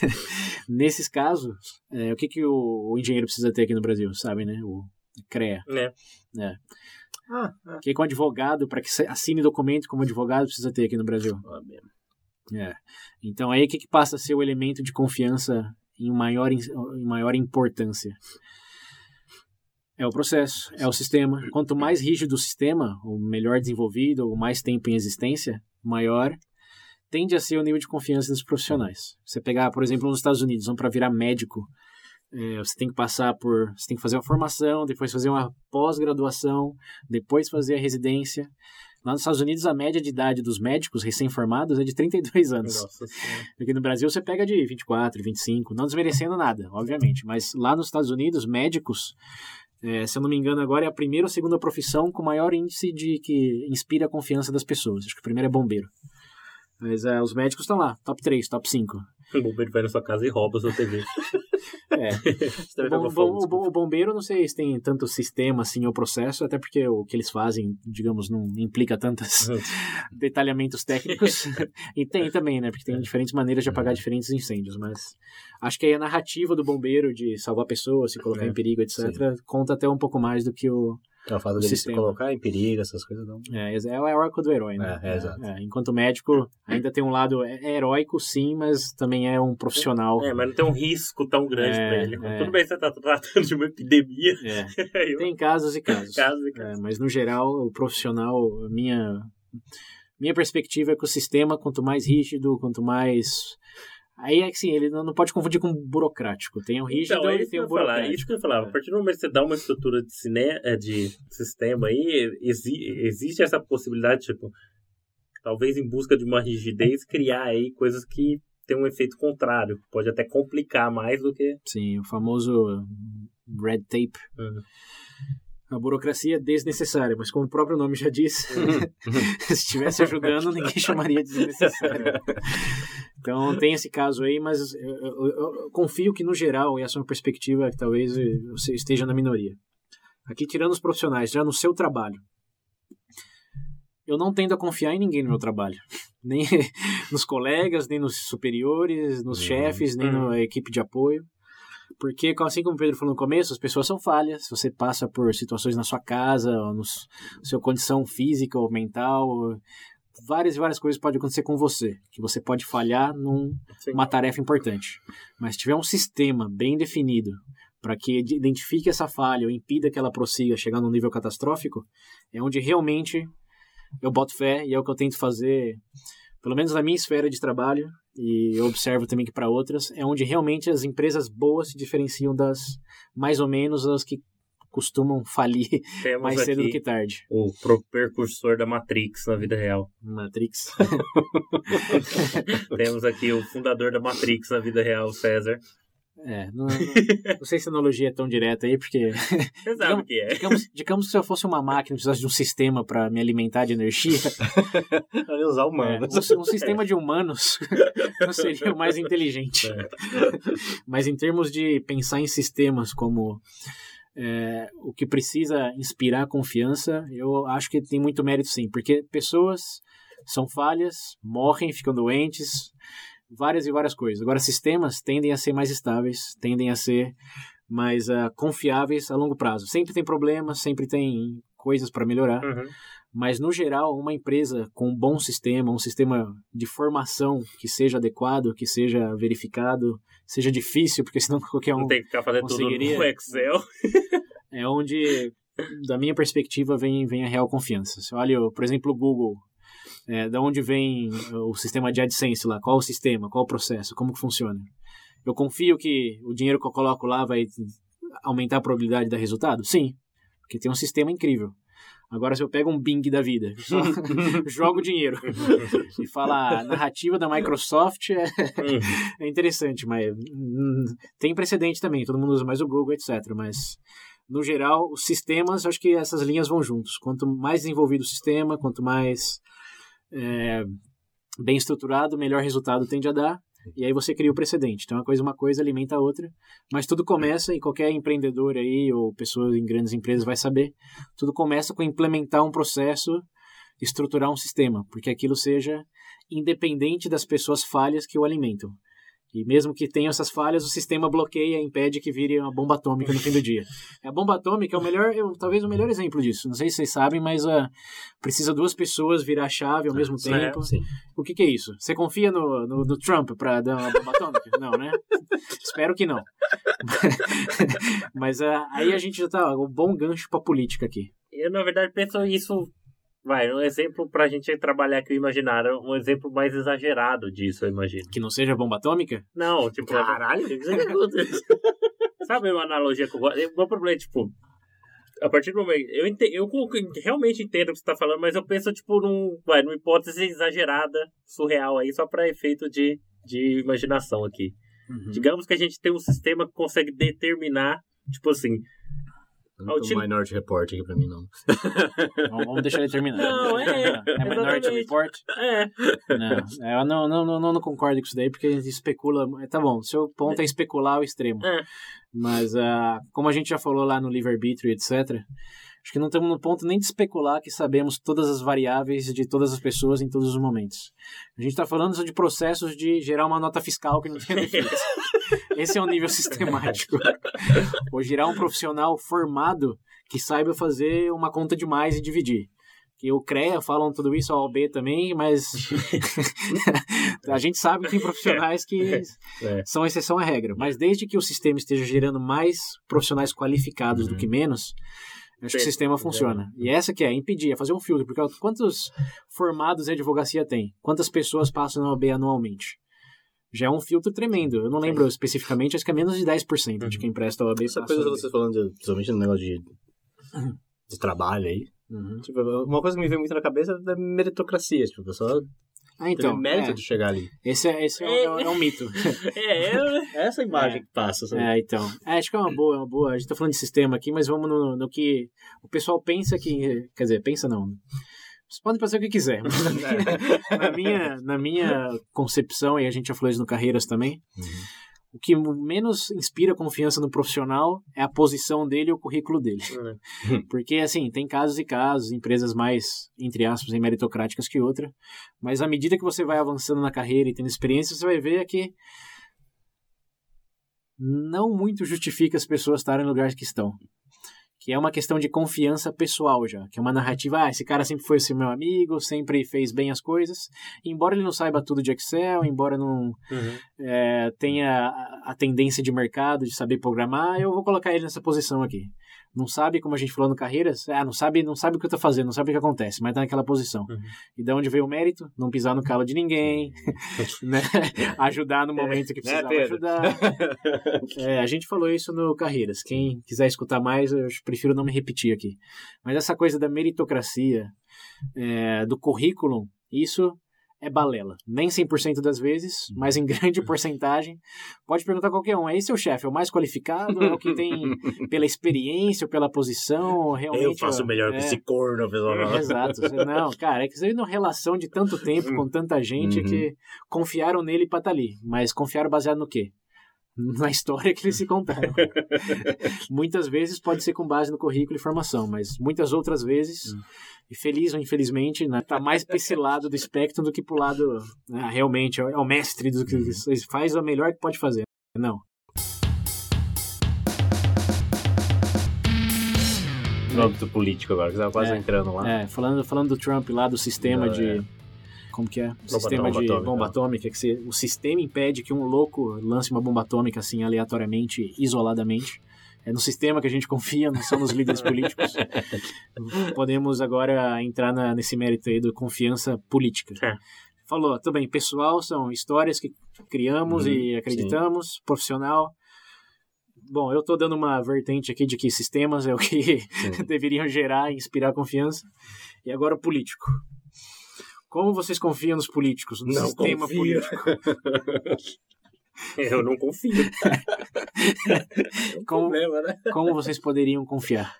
[LAUGHS] nesses casos, é, o que, que o, o engenheiro precisa ter aqui no Brasil, sabe, né? O CREA. Né? Ah, O que, que um advogado, para que assine documento como advogado, precisa ter aqui no Brasil? ah, mesmo. É. Então aí o que, que passa a ser o elemento de confiança em maior, em maior importância? É o processo, é o sistema. Quanto mais rígido o sistema, ou melhor desenvolvido, ou mais tempo em existência, maior tende a ser o nível de confiança dos profissionais. Você pegar, por exemplo, nos Estados Unidos, vão para virar médico, é, você tem que passar por, você tem que fazer uma formação, depois fazer uma pós-graduação, depois fazer a residência. Lá nos Estados Unidos, a média de idade dos médicos recém-formados é de 32 anos. Nossa. Aqui no Brasil você pega de 24, 25, não desmerecendo nada, obviamente. Mas lá nos Estados Unidos, médicos, é, se eu não me engano agora, é a primeira ou segunda profissão com maior índice de que inspira a confiança das pessoas. Acho que o primeiro é bombeiro. Mas é, os médicos estão lá, top 3, top 5. O [LAUGHS] bombeiro vai na sua casa e rouba a sua TV. [LAUGHS] É. Também bom- bom- bom- o bombeiro, não sei se tem tanto sistema assim ou processo, até porque o que eles fazem, digamos, não implica tantos [LAUGHS] detalhamentos técnicos. e tem também, né? Porque tem diferentes maneiras de apagar diferentes incêndios, mas acho que aí a narrativa do bombeiro de salvar pessoas, se colocar É, em perigo, etc., conta até um pouco mais do que o. É o fato dele se sistema. colocar em perigo, essas coisas não. É, é o arco do herói, né? É, é, exato. enquanto o médico ainda tem um lado é, é heróico, sim, mas também é um profissional. É, mas não tem um risco tão grande É, pra ele. é. Tudo bem, você tá tratando de uma epidemia. É. [LAUGHS] Eu- Tem casos e casos. Casos e É, casos. mas no geral, o profissional, a minha minha perspectiva é que o sistema, quanto mais rígido, quanto mais aí é que sim, ele não pode confundir com burocrático. Tem o rígido Então, é e tem o ia falar. burocrático. Isso que eu ia falar. A partir do momento que você dá uma estrutura de, cine... eh, de sistema aí, exi- existe essa possibilidade, tipo, talvez em busca de uma rigidez, criar aí coisas que tem um efeito contrário. Pode até complicar mais do que. Sim, o famoso red tape. Uhum. A burocracia é desnecessária, mas como o próprio nome já diz, [LAUGHS] se estivesse ajudando, ninguém chamaria de desnecessário. Então tem esse caso aí, mas eu, eu- eu confio que no geral, e essa é uma perspectiva que talvez você esteja na minoria. Aqui tirando os profissionais, já no seu trabalho. Eu não tendo a confiar em ninguém no meu trabalho. [LAUGHS] Nem nos colegas, nem nos superiores, nos Uhum. chefes, nem Uhum. na equipe de apoio. Porque, assim como o Pedro falou no começo, as pessoas são falhas. Você passa por situações na sua casa, ou no s- sua condição física ou mental. ou- Várias e várias coisas podem acontecer com você. Que você pode falhar numa Sim. tarefa importante. Mas se tiver um sistema bem definido para que ide- identifique essa falha ou impida que ela prossiga chegar num nível catastrófico, é onde realmente eu boto fé e é o que eu tento fazer, pelo menos na minha esfera de trabalho, e eu observo também que para outras, é onde realmente as empresas boas se diferenciam das mais ou menos as que costumam falir [LAUGHS] Temos mais cedo do que tarde. o precursor da Matrix na vida real. Matrix. [LAUGHS] Temos aqui o fundador da Matrix na vida real, César. É, não, [LAUGHS] não- não sei se a analogia é tão direta aí, porque [LAUGHS] Você sabe o que é. digamos, digamos que se eu fosse uma máquina e precisasse de um sistema para me alimentar de energia, [LAUGHS] Olha usar é, humanos. um, um sistema de humanos não seria o mais inteligente. É. Mas em termos de pensar em sistemas como é, o que precisa inspirar confiança, eu acho que tem muito mérito sim, porque pessoas são falhas, morrem, ficam doentes, várias e várias coisas. Agora, sistemas tendem a ser mais estáveis, tendem a ser mais ah, confiáveis a longo prazo. Sempre tem problemas, sempre tem coisas para melhorar. Uhum. Mas, no geral, uma empresa com um bom sistema, um sistema de formação que seja adequado, que seja verificado, seja difícil, porque senão [LAUGHS] qualquer um. Não tem que ficar fazendo tudo no Excel. [LAUGHS] É onde da minha perspectiva, vem, vem a real confiança. Você olha, por exemplo, o Google, é, da onde vem o sistema de AdSense lá, qual o sistema, qual o processo, como que funciona. Eu confio que o dinheiro que eu coloco lá vai aumentar a probabilidade de dar resultado? Sim, porque tem um sistema incrível. Agora, se eu pego um Bing da vida, só [LAUGHS] [LAUGHS] jogo dinheiro e fala a narrativa da Microsoft é, é interessante, mas hum, tem precedente também, todo mundo usa mais o Google, etc. Mas, no geral, os sistemas, acho que essas linhas vão juntos. Quanto mais desenvolvido o sistema, quanto mais é, bem estruturado, melhor resultado tende a dar. E aí você cria o precedente. Então, uma coisa, uma coisa alimenta a outra. Mas tudo começa, e qualquer empreendedor aí, ou pessoa em grandes empresas vai saber, tudo começa com implementar um processo, estruturar um sistema, porque aquilo seja independente das pessoas falhas que o alimentam. E mesmo que tenha essas falhas, o sistema bloqueia e impede que vire uma bomba atômica no fim do dia. [LAUGHS] A bomba atômica é o melhor, talvez o melhor exemplo disso. Não sei se vocês sabem, mas uh, precisa duas pessoas virar a chave ao mesmo é, tempo. É, o que, que, é isso? Você confia no, no, no Trump para dar uma bomba atômica? [LAUGHS] não, né? Espero que não. [LAUGHS] mas uh, aí a gente já tá um bom gancho para política aqui. Eu, na verdade, penso isso Vai, um exemplo pra gente trabalhar aqui o imaginário, um exemplo mais exagerado disso, eu imagino. Que não seja bomba atômica? Não, tipo. Caralho, [LAUGHS] Sabe uma analogia que eu gosto? O meu problema é, tipo. A partir do momento. Eu, entendo, eu realmente entendo o que você tá falando, mas eu penso, tipo, num, vai, numa hipótese exagerada, surreal aí, só pra efeito de, de imaginação aqui. Uhum. Digamos que a gente tem um sistema que consegue determinar, tipo assim, não tem um Minority Report aqui pra mim, não. Vamos deixar ele terminar. Não, é. É Minority Report? É. Não, é, eu não, não, não, não, concordo com isso daí, porque a gente especula. Tá bom, seu ponto é especular o extremo. É. Mas, uh, como a gente já falou lá no livre-arbítrio, etc., acho que não estamos no ponto nem de especular que sabemos todas as variáveis de todas as pessoas em todos os momentos. A gente está falando de processos de gerar uma nota fiscal que não tem efeitos. [LAUGHS] Esse é o um nível [LAUGHS] sistemático. Ou gerar um profissional formado que saiba fazer uma conta de mais e dividir. Que o CREA falam tudo isso, a OB também, mas [LAUGHS] [LAUGHS] a gente sabe que tem profissionais que é. são exceção à regra. Mas desde que o sistema esteja gerando mais profissionais qualificados uhum. do que menos, acho que o sistema funciona. E essa que é, impedir, é fazer um filtro. Porque quantos formados em advocacia tem? Quantas pessoas passam na OB anualmente? Já é um filtro tremendo. Eu não lembro especificamente, acho que é menos de 10% uhum. de quem presta OAB. Essa coisa que você falando, de, principalmente no negócio de, de trabalho aí. Uhum. Tipo, uma coisa que me veio muito na cabeça é meritocracia. Tipo, a pessoa ah, então, mérito é. de chegar ali. Esse é, esse é, é, é, um, é um mito. [LAUGHS] É, [LAUGHS] é, essa imagem que passa. Sabe? É, então. acho que é uma boa, é uma boa. A gente tá falando de sistema aqui, mas vamos no, no que o pessoal pensa que. Quer dizer, pensa não. Você pode fazer o que quiser. Mas na, minha, na, minha, na minha concepção, e a gente já falou isso no Carreiras também, uhum. o que menos inspira confiança no profissional é a posição dele e o currículo dele. Uhum. [LAUGHS] Porque, assim, tem casos e casos, empresas mais, entre aspas, meritocráticas que outra, mas à medida que você vai avançando na carreira e tendo experiência, você vai ver que não muito justifica as pessoas estarem no lugar que estão que é uma questão de confiança pessoal já, que é uma narrativa, ah, esse cara sempre foi seu meu amigo, sempre fez bem as coisas, embora ele não saiba tudo de Excel, embora não uhum. é, tenha a tendência de mercado de saber programar, eu vou colocar ele nessa posição aqui não sabe, como a gente falou no Carreiras, ah, não sabe, não sabe o que eu tô fazendo, não sabe o que acontece, mas tá naquela posição. Uhum. E de onde veio o mérito? Não pisar no calo de ninguém, [LAUGHS] né? ajudar no momento que precisava é, ajudar. [LAUGHS] É, a gente falou isso no Carreiras. Quem quiser escutar mais, eu prefiro não me repetir aqui. Mas essa coisa da meritocracia, é, do currículo, isso é balela. Nem 100% das vezes, mas em grande [LAUGHS] porcentagem. Pode perguntar a qualquer um, é esse o chefe? É o mais qualificado? É o que tem pela experiência ou pela posição? Realmente, Eu faço melhor é, que esse corno, pessoal. É, exato. Não, cara, é que você vive numa relação de tanto tempo com tanta gente uhum. que confiaram nele pra estar tá ali. Mas confiaram baseado no quê? Na história que eles se contaram. [LAUGHS] muitas vezes pode ser com base no currículo e formação, mas muitas outras vezes, hum. feliz ou infelizmente, né, tá mais para esse lado do espectro do que pro lado né, realmente é o mestre do que hum. faz o melhor que pode fazer. Não. No âmbito político agora, que estava quase é, entrando lá. É, falando, falando do Trump lá, do sistema Não, de. É como que é? O bomba sistema de atômica. bomba atômica, que você, o sistema impede que um louco lance uma bomba atômica assim aleatoriamente, isoladamente. é no sistema que a gente [LAUGHS] confia, não são nos líderes políticos. Podemos agora entrar na, nesse mérito aí da confiança política. É. Falou, também, pessoal são histórias que criamos Uhum, e acreditamos, profissional. Bom, eu estou dando uma vertente aqui de que sistemas é o que [LAUGHS] deveriam gerar e inspirar confiança. E agora o político. Como vocês confiam nos políticos, no Não sistema confio. político? [LAUGHS] Eu não confio. [LAUGHS] É um Como- problema, né? Como vocês poderiam confiar?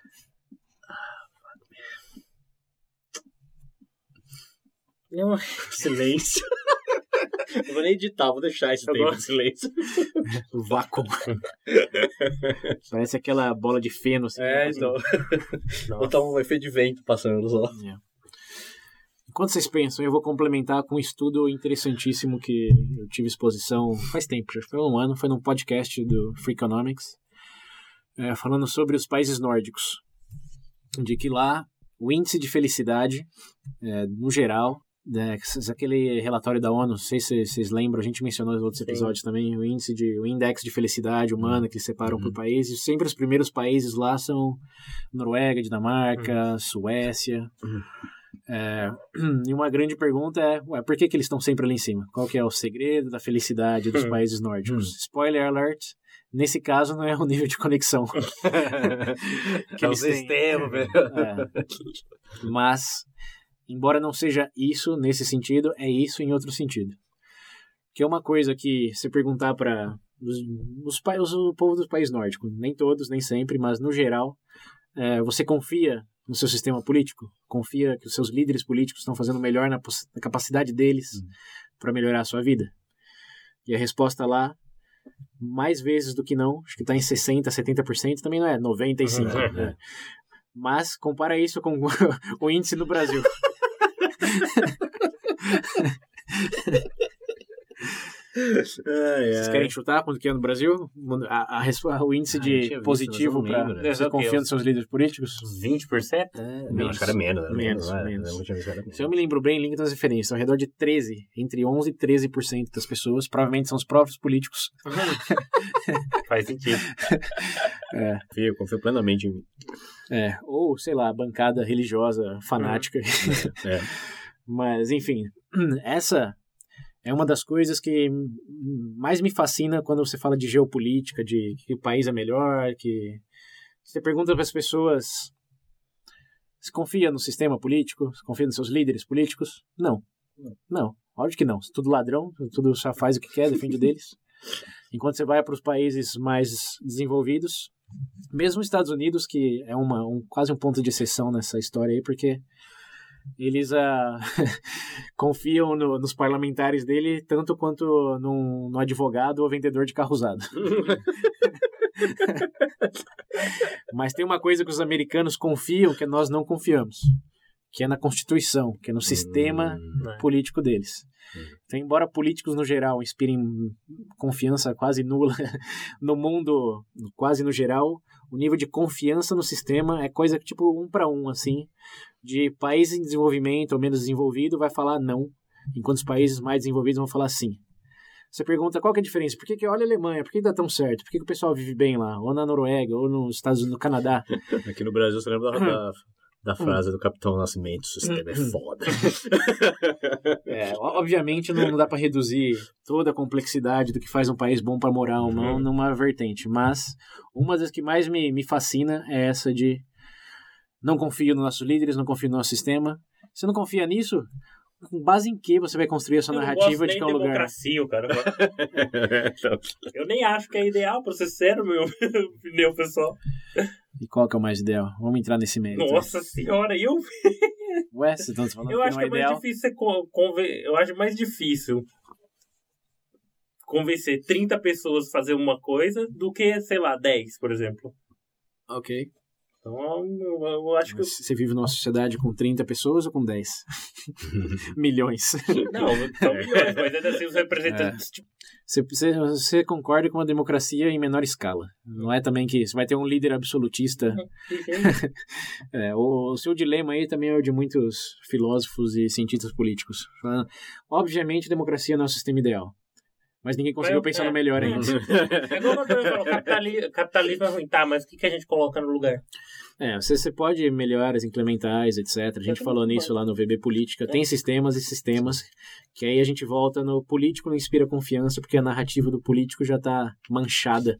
Não, Silêncio. [LAUGHS] Não vou nem editar, vou deixar esse Eu tempo de silêncio. O vácuo. Parece aquela bola de feno. Assim, É, então. Nossa. Botar um efeito de vento passando só. É. Enquanto vocês pensam, eu vou complementar com um estudo interessantíssimo que eu tive exposição faz tempo, já foi um ano, foi num podcast do Free Economics, é, falando sobre os países nórdicos. De que lá o índice de felicidade, é, no geral, né, aquele relatório da ONU, não sei se vocês lembram, a gente mencionou nos outros Sim. episódios também, o índice de, o index de felicidade humana que separam Uhum. por países, sempre os primeiros países lá são Noruega, Dinamarca, Suécia. É, [CLEARS THROAT] e uma grande pergunta é, ué, por que, que eles estão sempre ali em cima? Qual que é o segredo da felicidade dos [LAUGHS] Hum. países nórdicos? Spoiler alert, nesse caso não é o nível de conexão. [LAUGHS] que é o sistema, velho. É. Mas, embora não seja isso nesse sentido, é isso em outro sentido. Que é uma coisa que se perguntar para os, os, pa- os- o povo dos países nórdicos, nem todos, nem sempre, mas no geral, é, você confia no seu sistema político? Confia que os seus líderes políticos estão fazendo o melhor na, na capacidade deles para melhorar a sua vida? E a resposta lá, mais vezes do que não, acho que está em 60%, 70%, também não é 95%. Uhum. né? Mas compara isso com [LAUGHS] o índice no Brasil. [LAUGHS] Vocês querem chutar quanto que é no Brasil? A, a o índice Ah, de positivo para você confia nos seus líderes políticos? Uns 20%? Não, acho que era menos. Era Menos, menos, era? menos. Era menos. Se eu me lembro bem, link das referências, ao redor de 13, entre 11 e 13% das pessoas, provavelmente são os próprios políticos. [LAUGHS] Faz sentido. Confio, confio plenamente em mim. É, ou, sei lá, bancada religiosa fanática. É. [LAUGHS] Mas, enfim, [CLEARS THROAT] essa é uma das coisas que mais me fascina quando você fala de geopolítica, de que o país é melhor, que você pergunta para as pessoas se confia no sistema político, se confia nos seus líderes políticos? Não. Não, óbvio que não. Tudo ladrão, tudo só faz o que quer, defende [LAUGHS] deles. Enquanto você vai para os países mais desenvolvidos, mesmo os Estados Unidos, que é uma, um, quase um ponto de exceção nessa história aí, porque eles ah, [LAUGHS] confiam no- nos parlamentares dele tanto quanto num, no advogado ou vendedor de carro usado. [LAUGHS] [LAUGHS] Mas tem uma coisa que os americanos confiam que nós não confiamos, que é na Constituição, que é no sistema né? político deles. Então, embora políticos no geral inspirem confiança quase nula [LAUGHS] no mundo, quase no geral, o nível de confiança no sistema é coisa que, tipo um para um, assim, de país em desenvolvimento ou menos desenvolvido vai falar não, enquanto os países mais desenvolvidos vão falar sim. Você pergunta qual que é a diferença? Por que, que olha a Alemanha? Por que, que dá tão certo? Por que, que o pessoal vive bem lá? Ou na Noruega, ou nos Estados Unidos, no Canadá? [LAUGHS] Aqui no Brasil, você lembra da, [CLEARS THROAT] da, da frase do Capitão Nascimento: o sistema é foda. [LAUGHS] É, obviamente não, não dá para reduzir toda a complexidade do que faz um país bom para morar ou não Uhum. numa vertente, mas uma das que mais me, me fascina é essa de não confio nos nossos líderes, não confio no nosso sistema. Você não confia nisso? Com base em que você vai construir a sua Eu narrativa de é um lugar? democracia, cara. [LAUGHS] Eu nem acho que é ideal, pra ser sério, meu [LAUGHS] opinião pessoal. E qual que é o mais ideal? Vamos entrar nesse mérito. Nossa senhora, e eu, [LAUGHS] Ué, vocês estão falando eu que acho que é é mais ideal? difícil você con- conven- Eu acho mais difícil convencer 30 pessoas a fazer uma coisa do que, sei lá, 10, por exemplo. Ok. Então eu, eu acho que. Mas Você vive numa sociedade com 30 pessoas ou com 10? [LAUGHS] Milhões. Não, são milhões, mas ainda assim os representantes. Tipo, Você, você, você concorda com uma democracia em menor escala. Não é também que você vai ter um líder absolutista. [LAUGHS] É, o, o seu dilema aí também é o de muitos filósofos e cientistas políticos. Falando, Obviamente, democracia não é o sistema ideal. Mas ninguém conseguiu pensar é, no melhor é. ainda. É igual o Antônio falou, capitali- capitalismo é ruim, tá, mas o que, que a gente coloca no lugar? É, você, você pode melhorias incrementais, etc. A gente falou nisso lá no VB Política. É. Tem sistemas e sistemas, que aí a gente volta no político não inspira confiança, porque a narrativa do político já tá manchada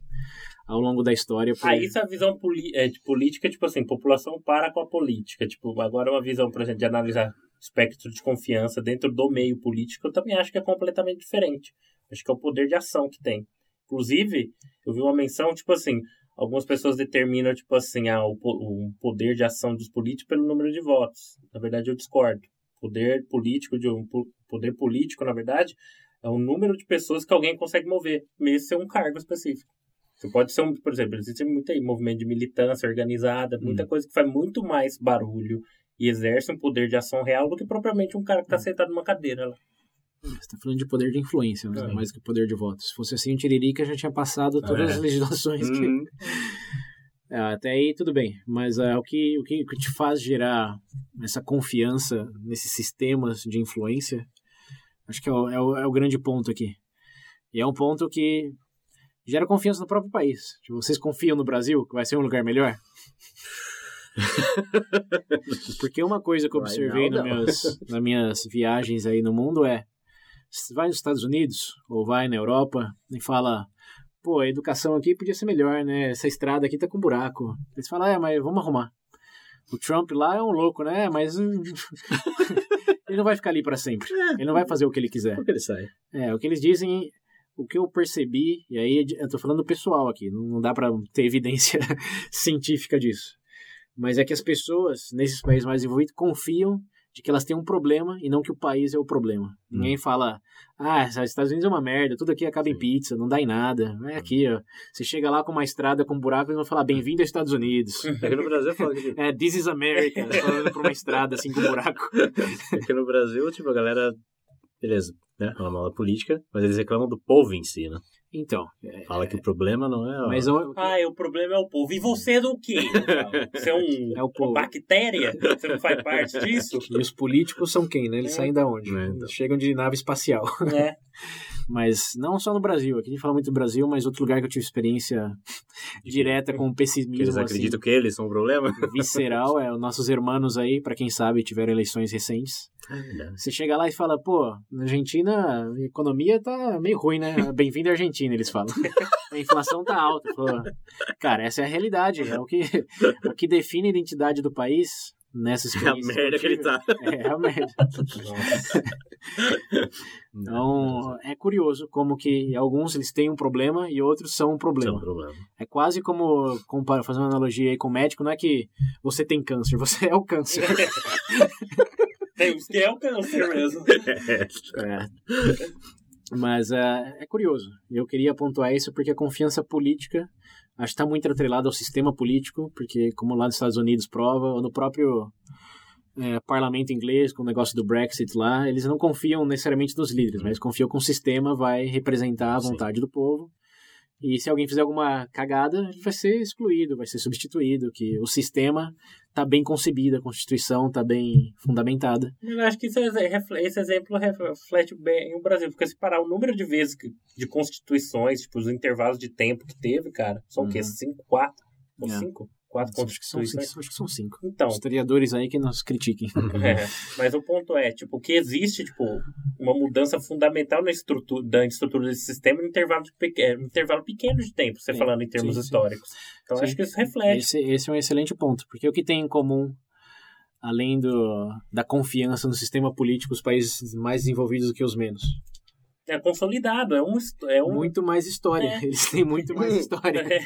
ao longo da história. Por... Ah, isso é a visão é, de política, tipo assim, população para com a política. Tipo, agora uma visão, por exemplo, de analisar espectro de confiança dentro do meio político, eu também acho que é completamente diferente. Acho que é o poder de ação que tem. Inclusive, eu vi uma menção, tipo assim, algumas pessoas determinam, tipo assim, ah, o, o poder de ação dos políticos pelo número de votos. Na verdade, eu discordo. Poder político de um po- poder político, na verdade, é o número de pessoas que alguém consegue mover, mesmo ser um cargo específico. Você pode ser um, por exemplo, existe muito aí movimento de militância organizada, muita coisa que faz muito mais barulho e exerce um poder de ação real do que propriamente um cara que está sentado numa cadeira lá. Você tá falando de poder de influência, mas É. mais que poder de voto. Se fosse assim, o Tiririca já tinha passado todas É. as legislações que... Uhum. É, [LAUGHS] até aí tudo bem, mas é, o, que, o, que, te faz gerar essa confiança nesses sistemas de influência, acho que é o, é, o, é o grande ponto aqui. E é um ponto que gera confiança no próprio país. Tipo, vocês confiam no Brasil que vai ser um lugar melhor? [LAUGHS] Porque uma coisa que eu observei não, nas minhas, nas minhas viagens aí no mundo é vai nos Estados Unidos ou vai na Europa e fala pô, a educação aqui podia ser melhor, né? Essa estrada aqui tá com buraco. Eles falam, é, mas vamos arrumar. O Trump lá é um louco, né? Mas [LAUGHS] ele não vai ficar ali para sempre. Ele não vai fazer o que ele quiser. Por que ele sai? É, o que eles dizem, o que eu percebi, e aí eu tô falando pessoal aqui, não não dá para ter evidência [LAUGHS] científica disso. Mas é que as pessoas nesses países mais desenvolvidos confiam de que elas têm um problema e não que o país é o problema. Ninguém fala, ah, os Estados Unidos é uma merda, tudo aqui acaba em Sim. pizza, não dá em nada. É aqui, ó. Você chega lá com uma estrada com um buraco, eles vão falar, bem-vindo aos Estados Unidos. [LAUGHS] Aqui no Brasil fala que É, this is America, falando por uma estrada assim com um buraco. [LAUGHS] Aqui no Brasil, tipo, a galera. Beleza, né? Fala mal da política, mas eles reclamam do povo em si, né? Então, é, Fala que o problema não é. mas eu, Ah, e o problema é o povo. E você é do quê? Você é, um, [LAUGHS] É o povo. uma bactéria? Você não faz parte disso? E os políticos são quem, né? Eles É. saem da onde? É, então. Eles chegam de nave espacial. É. [LAUGHS] Mas não só no Brasil. Aqui a gente fala muito do Brasil, mas outro lugar que eu tive experiência direta com o que eles pessimismo acreditam que eles são o problema? assim, [LAUGHS] visceral. É, os nossos irmãos aí, pra quem sabe, tiveram eleições recentes. Você chega lá e fala, pô, na Argentina a economia tá meio ruim, né? Bem-vindo à Argentina, eles falam. [LAUGHS] A inflação tá alta. Pô, cara, essa é a realidade. É o que, o que define a identidade do país nessa [LAUGHS] É a experiência. merda que ele tá. [LAUGHS] É a merda. [LAUGHS] Então, é curioso como que alguns eles têm um problema e outros são um problema. um problema. É quase como, compara, fazer uma analogia aí com o médico, não é que você tem câncer, você é o câncer. Tem uns que é o câncer mesmo. É. Mas é, é curioso. Eu queria pontuar isso porque a confiança política acho que está muito atrelada ao sistema político, porque como lá nos Estados Unidos prova, ou no próprio é, parlamento inglês, com o negócio do Brexit lá, eles não confiam necessariamente nos líderes, mas confiam que o sistema vai representar a Sim. vontade do povo. E se alguém fizer alguma cagada, ele vai ser excluído, vai ser substituído, que o sistema está bem concebido, a Constituição está bem fundamentada. Eu acho que é- esse exemplo reflete bem o Brasil, porque se parar o número de vezes que, de constituições, tipo, os intervalos de tempo que teve, cara, são o quê? Uhum. Cinco, quatro? Ou É. cinco? Quatro Acho que, são, constituições? acho que são cinco. Então, Historiadores aí que nos critiquem. [LAUGHS] é, mas o ponto é, tipo, que existe, tipo, uma mudança fundamental na estrutura, da estrutura desse sistema em intervalo, de peque- é, um intervalo pequeno de tempo, você Sim, falando em termos sim, sim. históricos. Então, Sim. acho que isso reflete. Esse, esse é um excelente ponto, porque o que tem em comum, além do, da confiança no sistema político, os países mais desenvolvidos do que os menos? É consolidado, é um... É um Muito mais história. É. Eles têm muito mais [LAUGHS] história. é,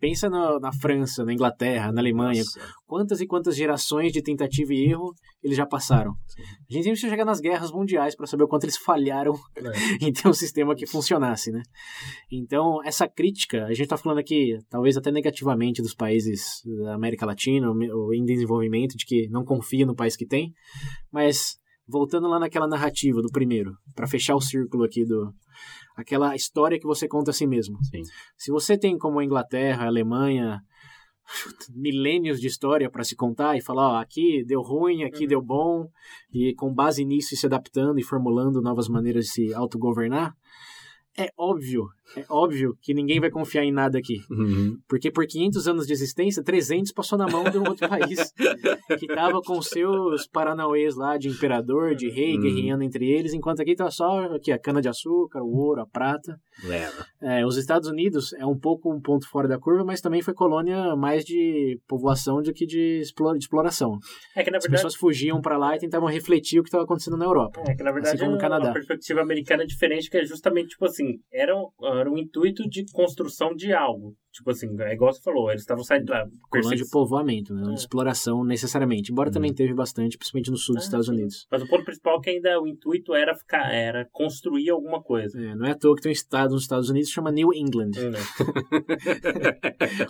Pensa na, na França, na Inglaterra, na Alemanha. Nossa. Quantas e quantas gerações de tentativa e erro eles já passaram. A gente nem precisa chegar nas guerras mundiais para saber o quanto eles falharam [LAUGHS] em ter um sistema que funcionasse, né? Então, essa crítica, a gente está falando aqui, talvez até negativamente, dos países da América Latina ou em desenvolvimento, de que não confia no país que tem, mas voltando lá naquela narrativa do primeiro, para fechar o círculo aqui do aquela história que você conta a si mesmo. Sim. Se você tem como a Inglaterra, a Alemanha, [LAUGHS] milênios de história para se contar e falar, ó, aqui deu ruim, aqui Uhum. deu bom, e com base nisso se adaptando e formulando novas maneiras de se autogovernar, é óbvio, é óbvio que ninguém vai confiar em nada aqui. Uhum. Porque por 500 anos de existência, 300 passou na mão de um outro país [LAUGHS] que tava com seus paranauês lá de imperador, de rei, Uhum. guerreando entre eles, enquanto aqui tá só aqui, a cana-de-açúcar, o ouro, a prata. Leva. É, os Estados Unidos é um pouco um ponto fora da curva, mas também foi colônia mais de povoação do que de, explo- de exploração. É que na As verdade. pessoas fugiam para lá e tentavam refletir o que estava acontecendo na Europa. É, que na verdade Assim como no Canadá. a perspectiva americana é diferente, que é justamente, tipo assim, era, um- era um intuito de construção de algo. Tipo assim, é igual você falou, eles estavam saindo da Colônia de povoamento, né? É. de exploração necessariamente. Embora Uhum. também teve bastante, principalmente no sul dos Ah, Estados. Unidos. Mas o ponto principal é que ainda o intuito era ficar, era construir alguma coisa. É, não é à toa que tem um estado nos Estados Unidos que chama New England.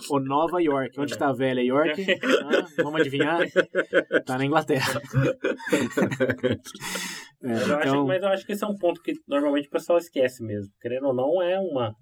Ou Nova York. Onde está a velha York? [LAUGHS] Ah, vamos adivinhar? Tá na Inglaterra. [LAUGHS] É, Mas, eu acho, então, mas eu acho que esse é um ponto que normalmente o pessoal esquece mesmo. Querendo ou não, é uma.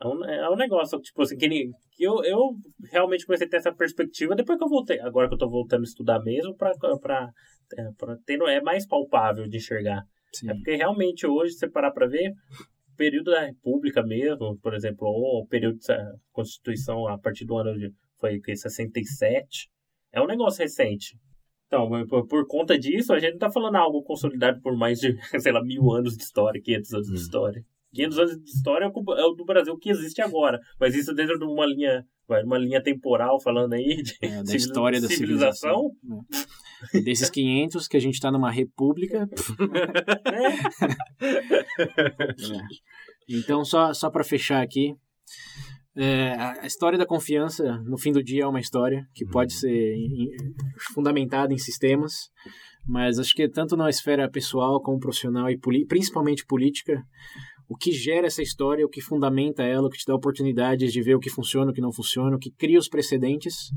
É um, é um negócio, tipo assim, que, nem- que eu, eu realmente comecei a ter essa perspectiva depois que eu voltei. Agora que eu tô voltando a estudar mesmo, pra, pra, é, pra ter, é mais palpável de enxergar. sim. É porque realmente hoje, se você parar pra ver, o período da República mesmo, por exemplo, ou o período da Constituição a partir do ano de foi o quê? 67, é um negócio recente. Então, por, conta disso, a gente não tá falando algo consolidado por mais de, [LAUGHS] sei lá, mil anos de história, 500 anos de Hum. história. 500 anos de história é o é o do Brasil que existe agora, mas isso dentro de uma linha, uma linha temporal falando aí de É, da [LAUGHS] história da civilização. É. Desses 500 que a gente está numa república. né? [LAUGHS] É. Então, só, só para fechar aqui, é, a história da confiança, no fim do dia, é uma história que pode ser em- fundamentada em sistemas, mas acho que tanto na esfera pessoal como profissional e principalmente política, o que gera essa história, o que fundamenta ela, o que te dá oportunidades de ver o que funciona, o que não funciona, o que cria os precedentes,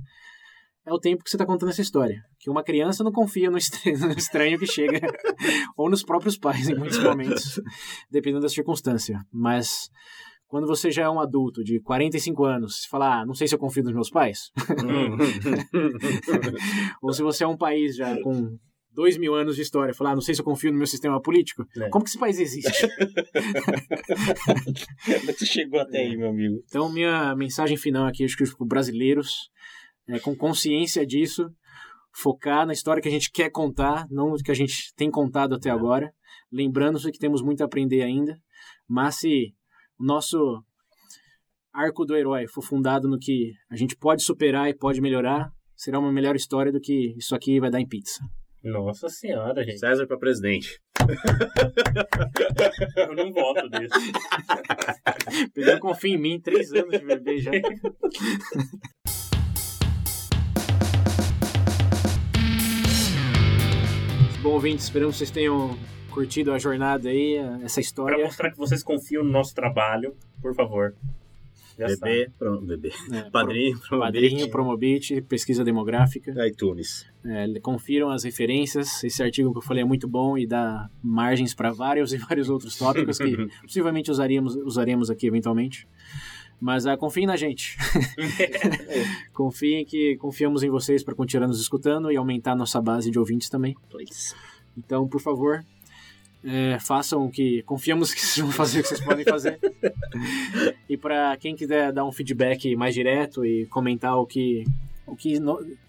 é o tempo que você está contando essa história. Que uma criança não confia no [LAUGHS] estranho que chega, [LAUGHS] ou nos próprios pais em muitos momentos, dependendo da circunstância. Mas quando você já é um adulto de 45 anos, você fala, ah, não sei se eu confio nos meus pais. [LAUGHS] ou se você é um país já com dois mil anos de história, falar, ah, não sei se eu confio no meu sistema político. É. Como que esse país existe? [LAUGHS] Você chegou até aí, meu amigo. Então, minha mensagem final aqui, acho que para brasileiros, é, com consciência disso, focar na história que a gente quer contar, não que a gente tem contado até agora, lembrando-se que temos muito a aprender ainda, mas se o nosso arco do herói for fundado no que a gente pode superar e pode melhorar, será uma melhor história do que isso aqui vai dar em pizza. Nossa senhora, gente. César pra presidente. [LAUGHS] Eu não voto nisso. [LAUGHS] Pedro confia em mim, três anos de bebê já. [LAUGHS] Bom, ouvintes, esperamos que vocês tenham curtido a jornada aí, essa Pra história. mostrar que vocês confiam no nosso trabalho, por favor. Já. Bebê, pronto, bebê. É, Padrinho, pro- Padrinho, Promobit, Promobit, pesquisa demográfica. iTunes. É, confiram as referências. Esse artigo que eu falei é muito bom e dá margens para vários [LAUGHS] e vários outros tópicos que [LAUGHS] possivelmente usaríamos, usaremos aqui eventualmente. Mas ah, confiem na gente. [LAUGHS] confiem que confiamos em vocês para continuar nos escutando e aumentar nossa base de ouvintes também. Please. Então, por favor, é, façam o que confiamos que vocês vão fazer o que vocês podem fazer. e para quem quiser dar um feedback mais direto e comentar o que o que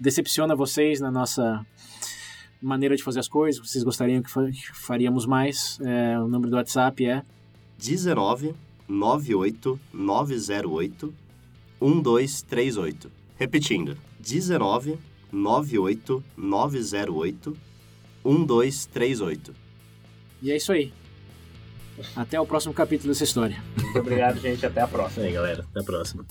decepciona vocês na nossa maneira de fazer as coisas, vocês gostariam que faríamos mais, é, o número do WhatsApp é 19 98 908 1238. Repetindo, 19 98 908 1238. E é isso aí. Até o próximo capítulo dessa história. Muito obrigado, gente. Até a próxima. Aí, galera. Até a próxima.